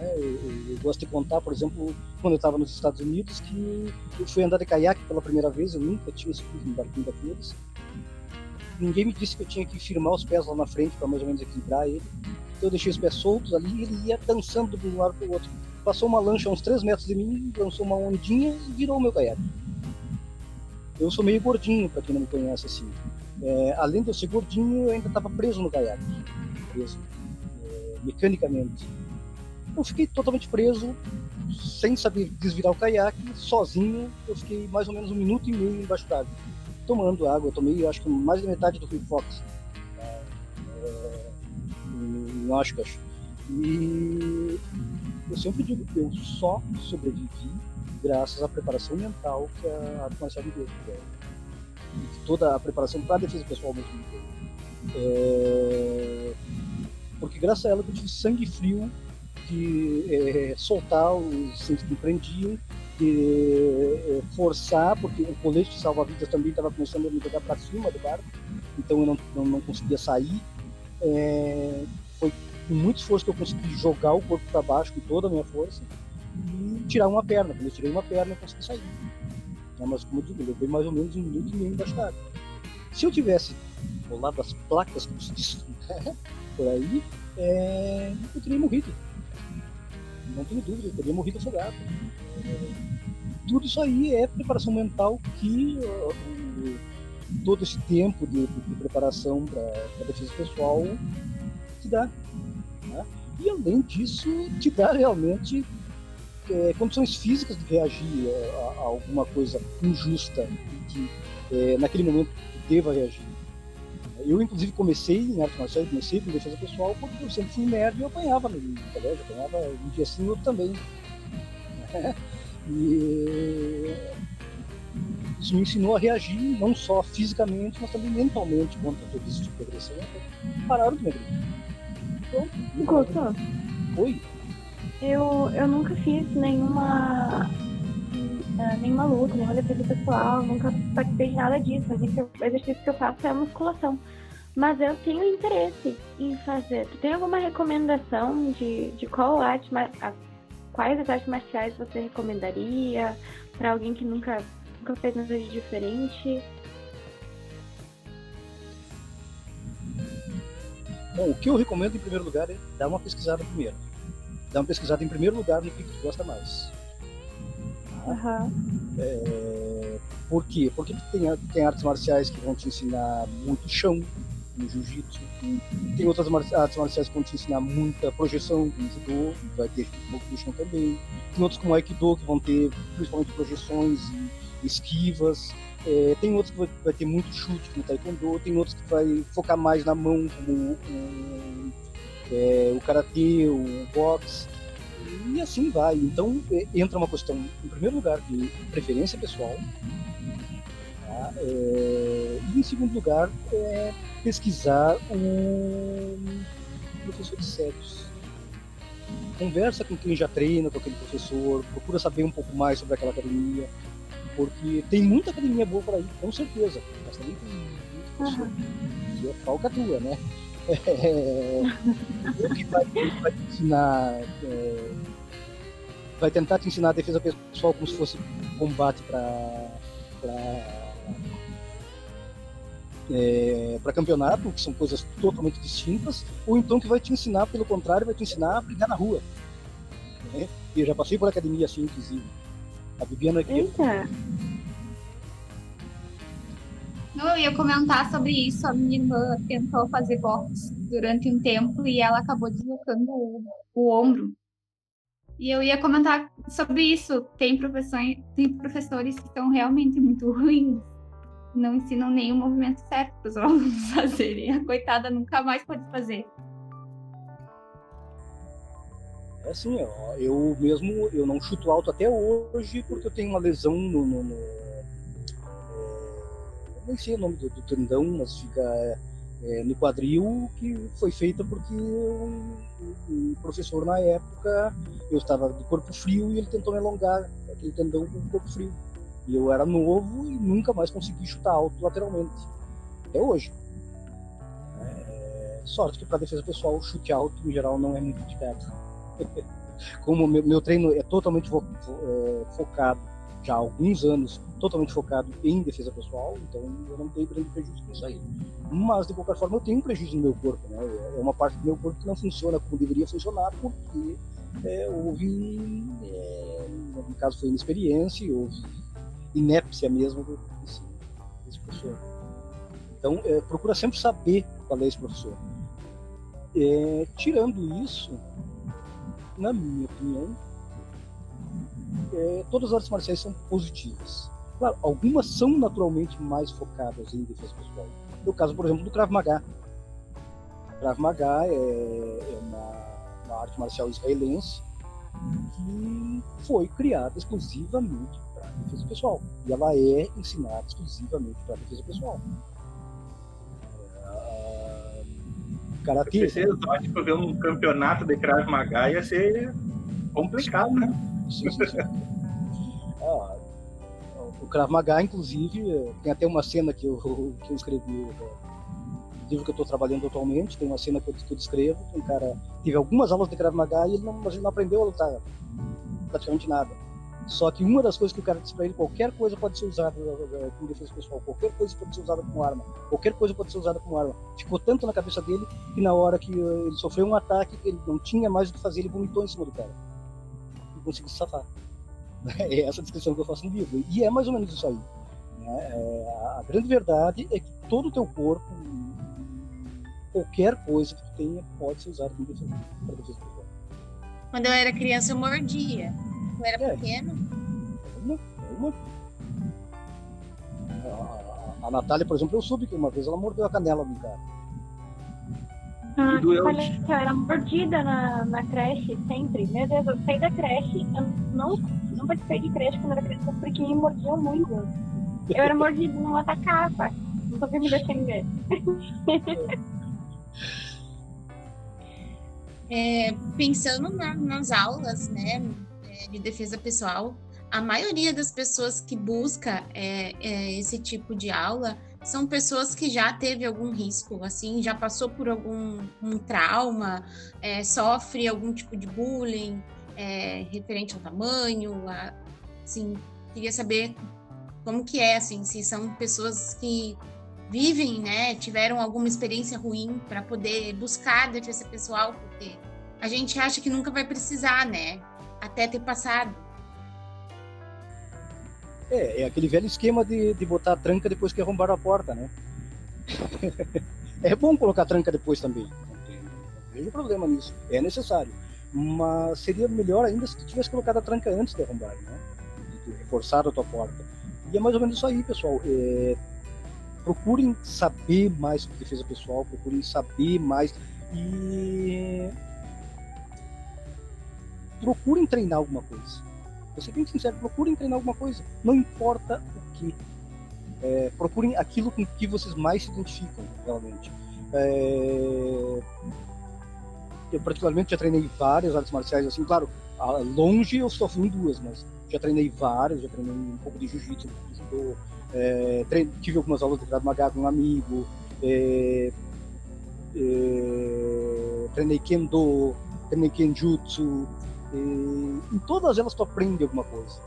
Né? Eu, eu, eu, gosto de contar, por exemplo, quando eu estava nos Estados Unidos, que eu fui andar de caiaque pela primeira vez, eu nunca tinha subido um barquinho daqueles ninguém me disse que eu tinha que firmar os pés lá na frente para mais ou menos equilibrar ele. Então eu deixei os pés soltos ali e ele ia dançando de um lado para o outro. Passou uma lancha a uns 3 metros de mim, lançou uma ondinha e virou o meu caiaque. Eu sou meio gordinho, para quem não me conhece assim. É, além de eu ser gordinho, eu ainda estava preso no caiaque. Preso. É, mecanicamente. Eu fiquei totalmente preso, sem saber desvirar o caiaque, sozinho. Eu fiquei mais ou menos um minuto e meio embaixo d'água tomando água. Eu tomei, acho que mais da metade do Rio Fox. É, é, em Oshkosh. E eu sempre digo que eu só sobrevivi graças à preparação mental que a arte me deu. É, toda a preparação para a defesa pessoal mesmo me deu. É, porque graças a ela eu tive sangue frio de é, soltar os que prendiam de eh, forçar, porque o colete de salva-vidas também estava começando a me jogar para cima do barco, então eu não, não, não conseguia sair. É, foi com muito esforço que eu consegui jogar o corpo para baixo com toda a minha força e tirar uma perna. Quando eu tirei uma perna, eu consegui sair. É, mas, como eu digo, levei mais ou menos um minuto e meio embaixo da água. Se eu tivesse rolado as placas, como se diz, por aí, é, eu teria morrido. Não tenho dúvida, teria morrido afogado. Tudo isso aí é preparação mental que uh, todo esse tempo de, de, preparação para a defesa pessoal te dá. Né? E além disso, te dá realmente é, condições físicas de reagir a, a alguma coisa injusta que é, naquele momento deva reagir. Eu, inclusive, comecei em arte marcial, comecei com defesa pessoal, porque eu sempre fui nerd e eu apanhava no, colégio, apanhava um dia sim, outro também. <laughs> E isso me ensinou a reagir não só fisicamente, mas também mentalmente contra todo esse tipo de agressão. Pararam de me agredir. Gostou? Foi. Eu, eu nunca fiz nenhuma uh, nenhuma luta, nenhuma defesa pessoal, nunca participei de nada disso. O exercício que eu faço é a musculação. Mas eu tenho interesse em fazer. Tu tem alguma recomendação de, de qual arte, quais as artes marciais você recomendaria para alguém que nunca, nunca fez nada de diferente? Bom, o que eu recomendo em primeiro lugar é dar uma pesquisada primeiro. Dar uma pesquisada em primeiro lugar no que tu gosta mais. Uhum. É, por quê? Porque tem, tem artes marciais que vão te ensinar muito chão, no jiu-jitsu. Tem outras artes marciais que vão te ensinar muita projeção, como judô, vai ter um pouco do chão também. Tem outros como aikido que vão ter principalmente projeções e esquivas. É, tem outros que vai, vai, ter muito chute, como taekwondo. Tem outros que vai focar mais na mão, como o, é, o karatê, o boxe e assim vai. Então é, entra uma questão, em primeiro lugar, de preferência pessoal, tá? é, e em segundo lugar, é pesquisar o professor de sérios. Conversa com quem já treina com aquele professor, procura saber um pouco mais sobre aquela academia, porque tem muita academia boa por aí, com certeza, mas também tem muita pessoa uhum. que é falcatrua, né? <laughs> É, vai, vai ensinar é, vai tentar te ensinar a defesa pessoal como se fosse combate para é, para campeonato, que são coisas totalmente distintas, ou então que vai te ensinar, pelo contrário, vai te ensinar a brigar na rua. Né? Eu já passei por academia assim, inclusive. A Bibiana aqui. Eita. Eu ia comentar sobre isso. A minha irmã tentou fazer boxe durante um tempo e ela acabou deslocando o, o ombro. E eu ia comentar sobre isso. Tem professores, tem professores que estão realmente muito <laughs> ruins. Não ensinam nenhum movimento certo para os alunos <laughs> fazerem. A coitada nunca mais pode fazer. É assim, ó, eu mesmo eu não chuto alto até hoje porque eu tenho uma lesão no, no, no nem sei o nome do, do tendão, mas fica é, no quadril que foi feita porque um, um, professor na época eu estava de corpo frio e ele tentou me alongar aquele tendão com o corpo frio. E eu era novo e nunca mais consegui chutar alto lateralmente até hoje. É, sorte que para defesa pessoal o chute alto em geral não é muito indicado <laughs> como meu, meu, treino é totalmente fo, é, focado já há alguns anos totalmente focado em defesa pessoal, então eu não tenho grande prejuízo com isso aí. Mas, de qualquer forma, eu tenho um prejuízo no meu corpo, né? É uma parte do meu corpo que não funciona como deveria funcionar, porque é, houve, é, no caso foi inexperiência, houve inépcia mesmo desse, desse professor. Então, é, procura sempre saber qual é esse professor. É, tirando isso, na minha opinião, é, todas as artes marciais são positivas. Claro, algumas são naturalmente mais focadas em defesa pessoal. No caso, por exemplo, do Krav Maga. Krav Maga é, é uma, uma, arte marcial israelense que foi criada exclusivamente para defesa pessoal. E ela é ensinada exclusivamente para defesa pessoal. É, Karatê. Que ver um campeonato de Krav Maga ia ser complicado, né? <laughs> Ah, o Krav Maga, inclusive, tem até uma cena que eu, <laughs> que eu escrevi no livro que eu estou trabalhando atualmente, tem uma cena que eu, que eu descrevo, que um cara teve algumas aulas de Krav Maga e ele não, ele não aprendeu a lutar praticamente nada. Só que uma das coisas que o cara disse para ele, qualquer coisa pode ser usada eh, como defesa pessoal, qualquer coisa pode ser usada como arma, qualquer coisa pode ser usada como arma. Ficou tanto na cabeça dele que na hora que eh, ele sofreu um ataque, ele não tinha mais o que fazer, ele vomitou em cima do cara conseguir se safar. <laughs> É essa descrição que eu faço no livro. E é mais ou menos isso aí. Né? É, a grande verdade é que todo o teu corpo, qualquer coisa que tu tenha, pode ser usado para defesa pessoal. Quando eu era criança, eu mordia. Tu era É. pequeno? Uma, uma. A, a Natália, por exemplo, eu soube que uma vez ela mordeu a canela do cara. Ah, E doeu? olha aqui, ó, era mordida na, na creche, sempre. Meu Deus, eu saí da creche, eu não, não participei de creche quando era criança, porque me mordiam muito. Eu era mordida, não atacava. Não sabia me defender. <laughs> É, pensando na- nas aulas, né, é, de defesa pessoal, a maioria das pessoas que busca é, é, esse tipo de aula são pessoas que já teve algum risco, assim, já passou por algum um trauma, é, sofre algum tipo de bullying é, referente ao tamanho, a, assim, queria saber como que é, assim, se são pessoas que vivem, né, tiveram alguma experiência ruim para poder buscar defesa pessoal, porque a gente acha que nunca vai precisar, né, até ter passado. É, é aquele velho esquema de, de botar a tranca depois que arrombaram a porta, né? <laughs> é bom colocar a tranca depois também. Não, tem, vejo problema nisso. É necessário. Mas seria melhor ainda se tu tivesse colocado a tranca antes de arrombar, né? De, de reforçar a tua porta. E é mais ou menos isso aí, pessoal. É, procurem saber mais sobre defesa pessoal, procurem saber mais e procurem treinar alguma coisa. Vou ser bem sincero, procurem treinar alguma coisa. Não importa o que. É, procurem aquilo com que vocês mais se identificam, realmente. É, eu, particularmente, já treinei várias artes marciais, assim, claro, longe eu só fui em duas, mas já treinei várias, já treinei um pouco de jiu-jitsu, um de judô, é, tive algumas aulas de Krav Maga com um amigo, é, é, treinei Kendo, treinei Kenjutsu, e em todas elas tu aprende alguma coisa.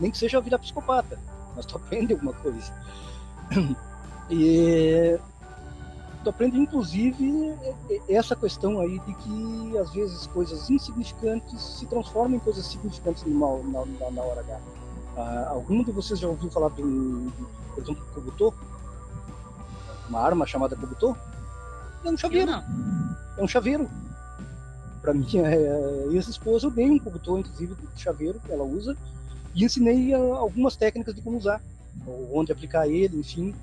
Nem que seja virar psicopata, mas tu aprende alguma coisa. E tu aprende inclusive essa questão aí de que às vezes coisas insignificantes se transformam em coisas significantes numa, na, na, hora H. Ah, algum de vocês já ouviu falar do, do por exemplo, Kobuto? Uma arma chamada Kobuto? É um chaveiro não. é um chaveiro. Para minha <laughs> é, ex-esposa, eu dei um cobertor, inclusive, de chaveiro que ela usa, e ensinei ah, algumas técnicas de como usar, onde aplicar ele, enfim.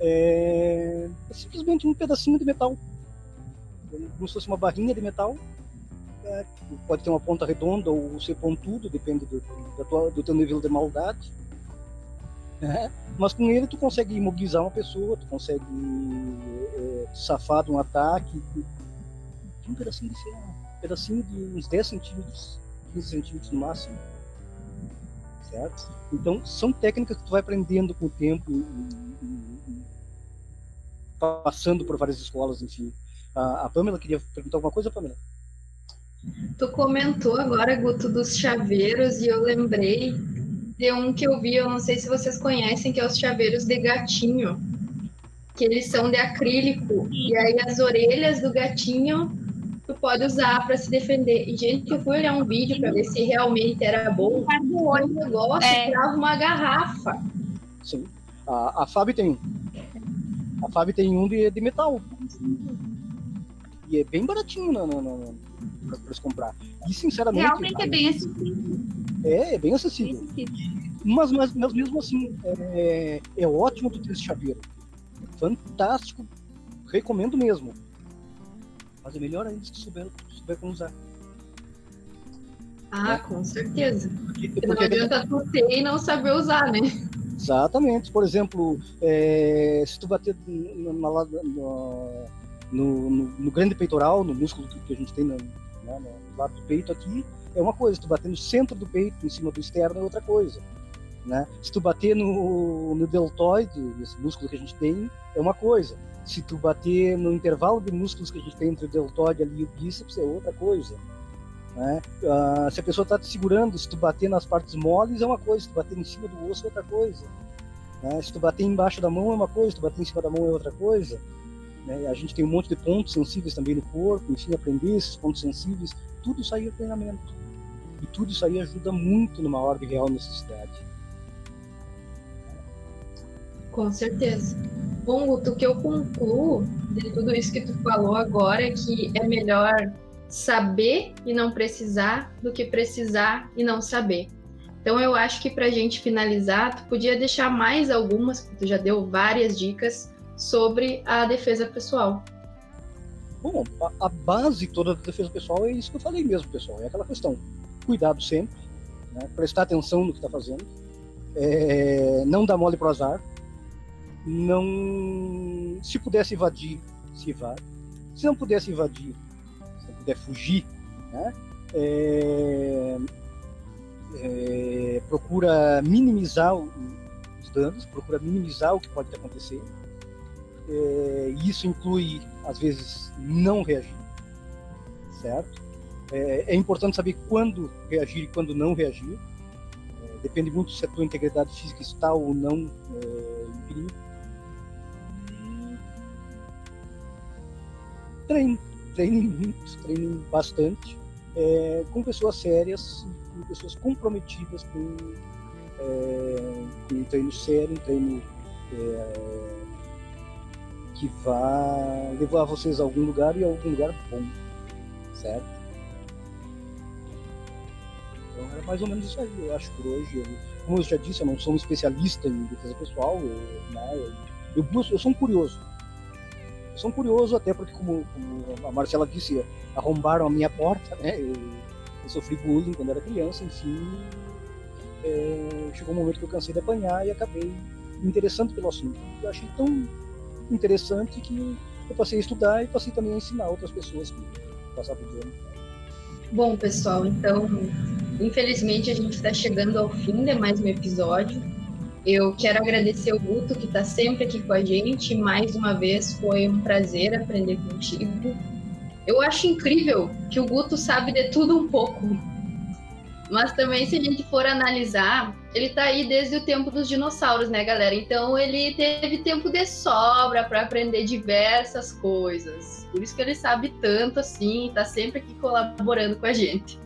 É, é simplesmente um pedacinho de metal, como se fosse uma barrinha de metal. é, pode ter uma ponta redonda ou ser pontudo, depende do, da tua- do teu nível de maldade. né? Mas com ele tu consegue imobilizar uma pessoa, tu consegue é, safar de um ataque, de um pedacinho de ferro, pedacinho de uns 10 centímetros, 15 centímetros no máximo. Certo? Então, são técnicas que tu vai aprendendo com o tempo, passando por várias escolas, enfim. A, a Pamela queria perguntar alguma coisa, Pamela? Tu comentou agora, Guto, dos chaveiros, e eu lembrei de um que eu vi, eu não sei se vocês conhecem, que é os chaveiros de gatinho. Que eles são de acrílico. E aí as orelhas do gatinho tu pode usar para se defender. E, gente, eu fui olhar um vídeo para ver se realmente era bom. O olho. negócio É. trava uma garrafa. Sim. A, a Fábio tem um. A Fábio tem um de, de metal. E é bem baratinho na, na, na, pra, pra se comprar. E, sinceramente, Realmente é bem acessível. é, é bem acessível. Mas, mas, mas mesmo assim, é, é ótimo tu ter esse chaveiro. Fantástico. Recomendo mesmo. Mas é melhor ainda se tu souber, souber como usar. Ah, com certeza. Porque, Porque não adianta tu ter e não saber usar, né? Exatamente. Por exemplo, é, se tu bater na- no, no, no- grande peitoral, no músculo que que a gente tem no, né, no lado do peito aqui, é uma coisa. Se tu bater no centro do peito, em cima do externo, é outra coisa. Né? Se tu bater no, no deltoide, esse músculo que a gente tem, é uma coisa. Se tu bater no intervalo de músculos que a gente tem entre o deltoide ali e o bíceps, é outra coisa. Né? Ah, se a pessoa está te segurando, se tu bater nas partes moles, é uma coisa. Se tu bater em cima do osso, é outra coisa. Né? Se tu bater embaixo da mão, é uma coisa. Se tu bater em cima da mão, é outra coisa. Né? A gente tem um monte de pontos sensíveis também no corpo. Enfim, aprender esses pontos sensíveis. Tudo isso aí é treinamento. E tudo isso aí ajuda muito numa hora de real necessidade. Com certeza. Bom, o que eu concluo de tudo isso que tu falou agora é que é melhor saber e não precisar do que precisar e não saber. Então eu acho que para a gente finalizar, tu podia deixar mais algumas, porque tu já deu várias dicas sobre a defesa pessoal. Bom, a, base toda da defesa pessoal é isso que eu falei mesmo, pessoal. É aquela questão: cuidado sempre, né? prestar atenção no que está fazendo, é, não dar mole pro azar, não. Se pudesse invadir, se invade. Se não pudesse invadir, se não puder fugir, né? É, é, procura minimizar os danos, procura minimizar o que pode acontecer. É, isso inclui, às vezes, não reagir, certo? É, é importante saber quando reagir e quando não reagir. É, depende muito se a tua integridade física está ou não é, em perigo. Treine, treine muito, treine bastante, é, com pessoas sérias, com pessoas comprometidas com, é, com um treino sério, um treino é, que vá levar vocês a algum lugar e a algum lugar bom, certo? Então era mais ou menos isso aí, eu acho, por hoje. Eu, como eu já disse, eu não sou um especialista em defesa pessoal, eu, né, eu, eu, eu sou um curioso. Eu sou um curioso até porque, como, como a Marcela disse, arrombaram a minha porta, né? Eu, eu sofri bullying quando era criança, enfim. É, chegou um momento que eu cansei de apanhar e acabei me interessando pelo assunto. Eu achei tão interessante que eu passei a estudar e passei também a ensinar outras pessoas que passavam por ano. Bom, pessoal, então, infelizmente a gente está chegando ao fim de mais um episódio. Eu quero agradecer o Guto, que está sempre aqui com a gente. Mais uma vez, foi um prazer aprender contigo. Eu acho incrível que o Guto sabe de tudo um pouco. Mas também, se a gente for analisar, ele tá aí desde o tempo dos dinossauros, né, galera? Então ele teve tempo de sobra para aprender diversas coisas. Por isso que ele sabe tanto assim, tá sempre aqui colaborando com a gente.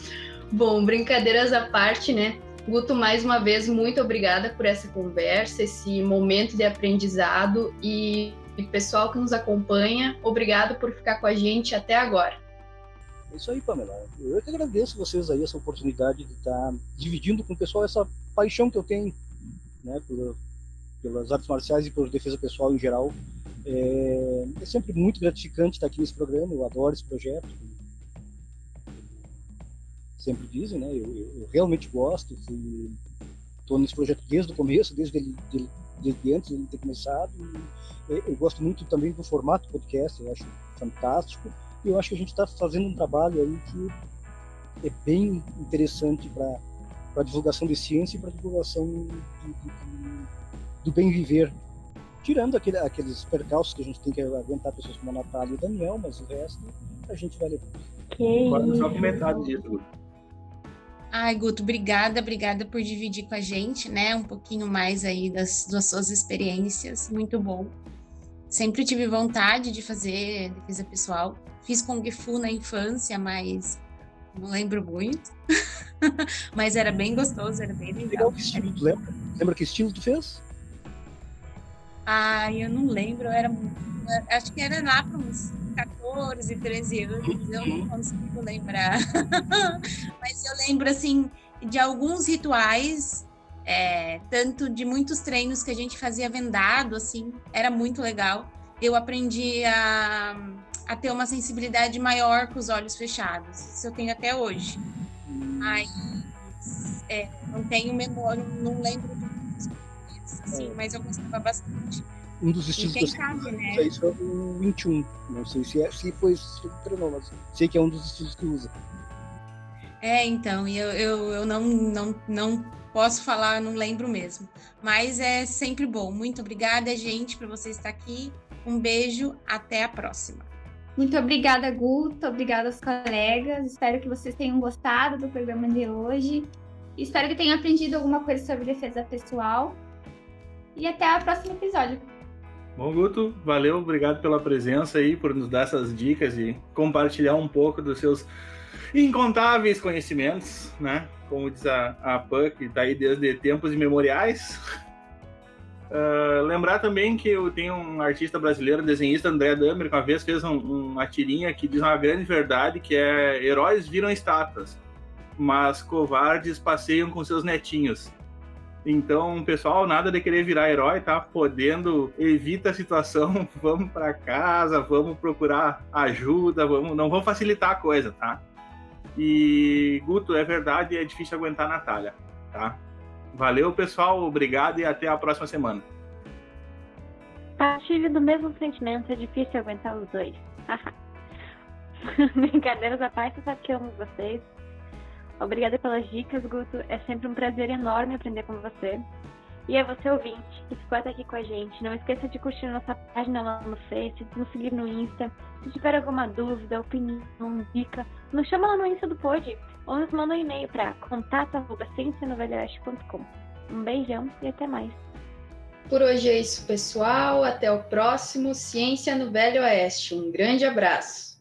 <laughs> Bom, brincadeiras à parte, né? Guto, mais uma vez, muito obrigada por essa conversa, esse momento de aprendizado e e pessoal que nos acompanha, obrigado por ficar com a gente até agora. É isso aí, Pamela. Eu que agradeço vocês aí essa oportunidade de estar dividindo com o pessoal essa paixão que eu tenho, né, pelas artes marciais e por defesa pessoal em geral. É, é, sempre muito gratificante estar aqui nesse programa. Eu adoro esse projeto. Sempre dizem, né? Eu, eu, eu realmente gosto. Estou nesse projeto desde o começo, desde ele, dele, desde antes de ele ter começado. E eu gosto muito também do formato podcast, eu acho fantástico. E eu acho que a gente está fazendo um trabalho aí que é bem interessante para a divulgação de ciência e para a divulgação de, de, de, do bem viver. Tirando aquele, aqueles percalços que a gente tem que aguentar pessoas como a Natália e o Daniel, mas o resto a gente vai levar. Que... Só metade disso, Ai, Guto, obrigada, obrigada por dividir com a gente, né, um pouquinho mais aí das, das suas experiências, muito bom. Sempre tive vontade de fazer defesa pessoal. Fiz Kung Fu na infância, mas não lembro muito. <laughs> mas era bem gostoso, era bem legal. Legal que estilo tu lembra? Lembra que estilo tu fez? Ai, eu não lembro, era acho que era lá para uns 14, 13 anos, eu não consigo lembrar. <laughs> Mas eu lembro, assim, de alguns rituais, é, tanto de muitos treinos que a gente fazia vendado, assim, era muito legal. Eu aprendi a, a ter uma sensibilidade maior com os olhos fechados. Isso eu tenho até hoje. Mas é, não tenho memória, não lembro de muitas coisas, assim, é. mas eu gostava bastante um dos estilos que eu sabe, né? isso é o 21. Não sei se, é, se foi se treinou, mas sei que é um dos estilos que usa. É, então, eu, eu, eu não, não, não posso falar, não lembro mesmo. Mas é sempre bom. Muito obrigada, gente, por você estar aqui. Um beijo, até a próxima. Muito obrigada, Guto. Obrigada aos colegas. Espero que vocês tenham gostado do programa de hoje. Espero que tenham aprendido alguma coisa sobre defesa pessoal. E até o próximo episódio. Bom, Guto, valeu, obrigado pela presença aí, por nos dar essas dicas e compartilhar um pouco dos seus incontáveis conhecimentos, né? Como diz a, a está aí desde tempos imemoriais. Uh, lembrar também que eu tenho um artista brasileiro, desenhista André Damer, que uma vez fez um, uma tirinha que diz uma grande verdade, que é heróis viram estátuas, mas covardes passeiam com seus netinhos. Então, pessoal, nada de querer virar herói, tá? Podendo, evita a situação, <laughs> vamos para casa, vamos procurar ajuda, vamos, não vamos facilitar a coisa, tá? E, Guto, é verdade, é difícil aguentar a Natália, tá? Valeu, pessoal, obrigado e até a próxima semana. Partilho do mesmo sentimento, é difícil aguentar os dois. <laughs> Brincadeiras à parte, sabe que eu amo vocês. Obrigada pelas dicas, Guto. É sempre um prazer enorme aprender com você. E a você, ouvinte, que ficou até aqui com a gente. Não esqueça de curtir nossa página lá no Face, de nos seguir no Insta. Se tiver alguma dúvida, opinião, dica, nos chama lá no Insta do Pod ou nos manda um e-mail para contato.ciencianovelhoeste.com. Um beijão e até mais. Por hoje é isso, pessoal. Até o próximo Ciência no Velho Oeste. Um grande abraço.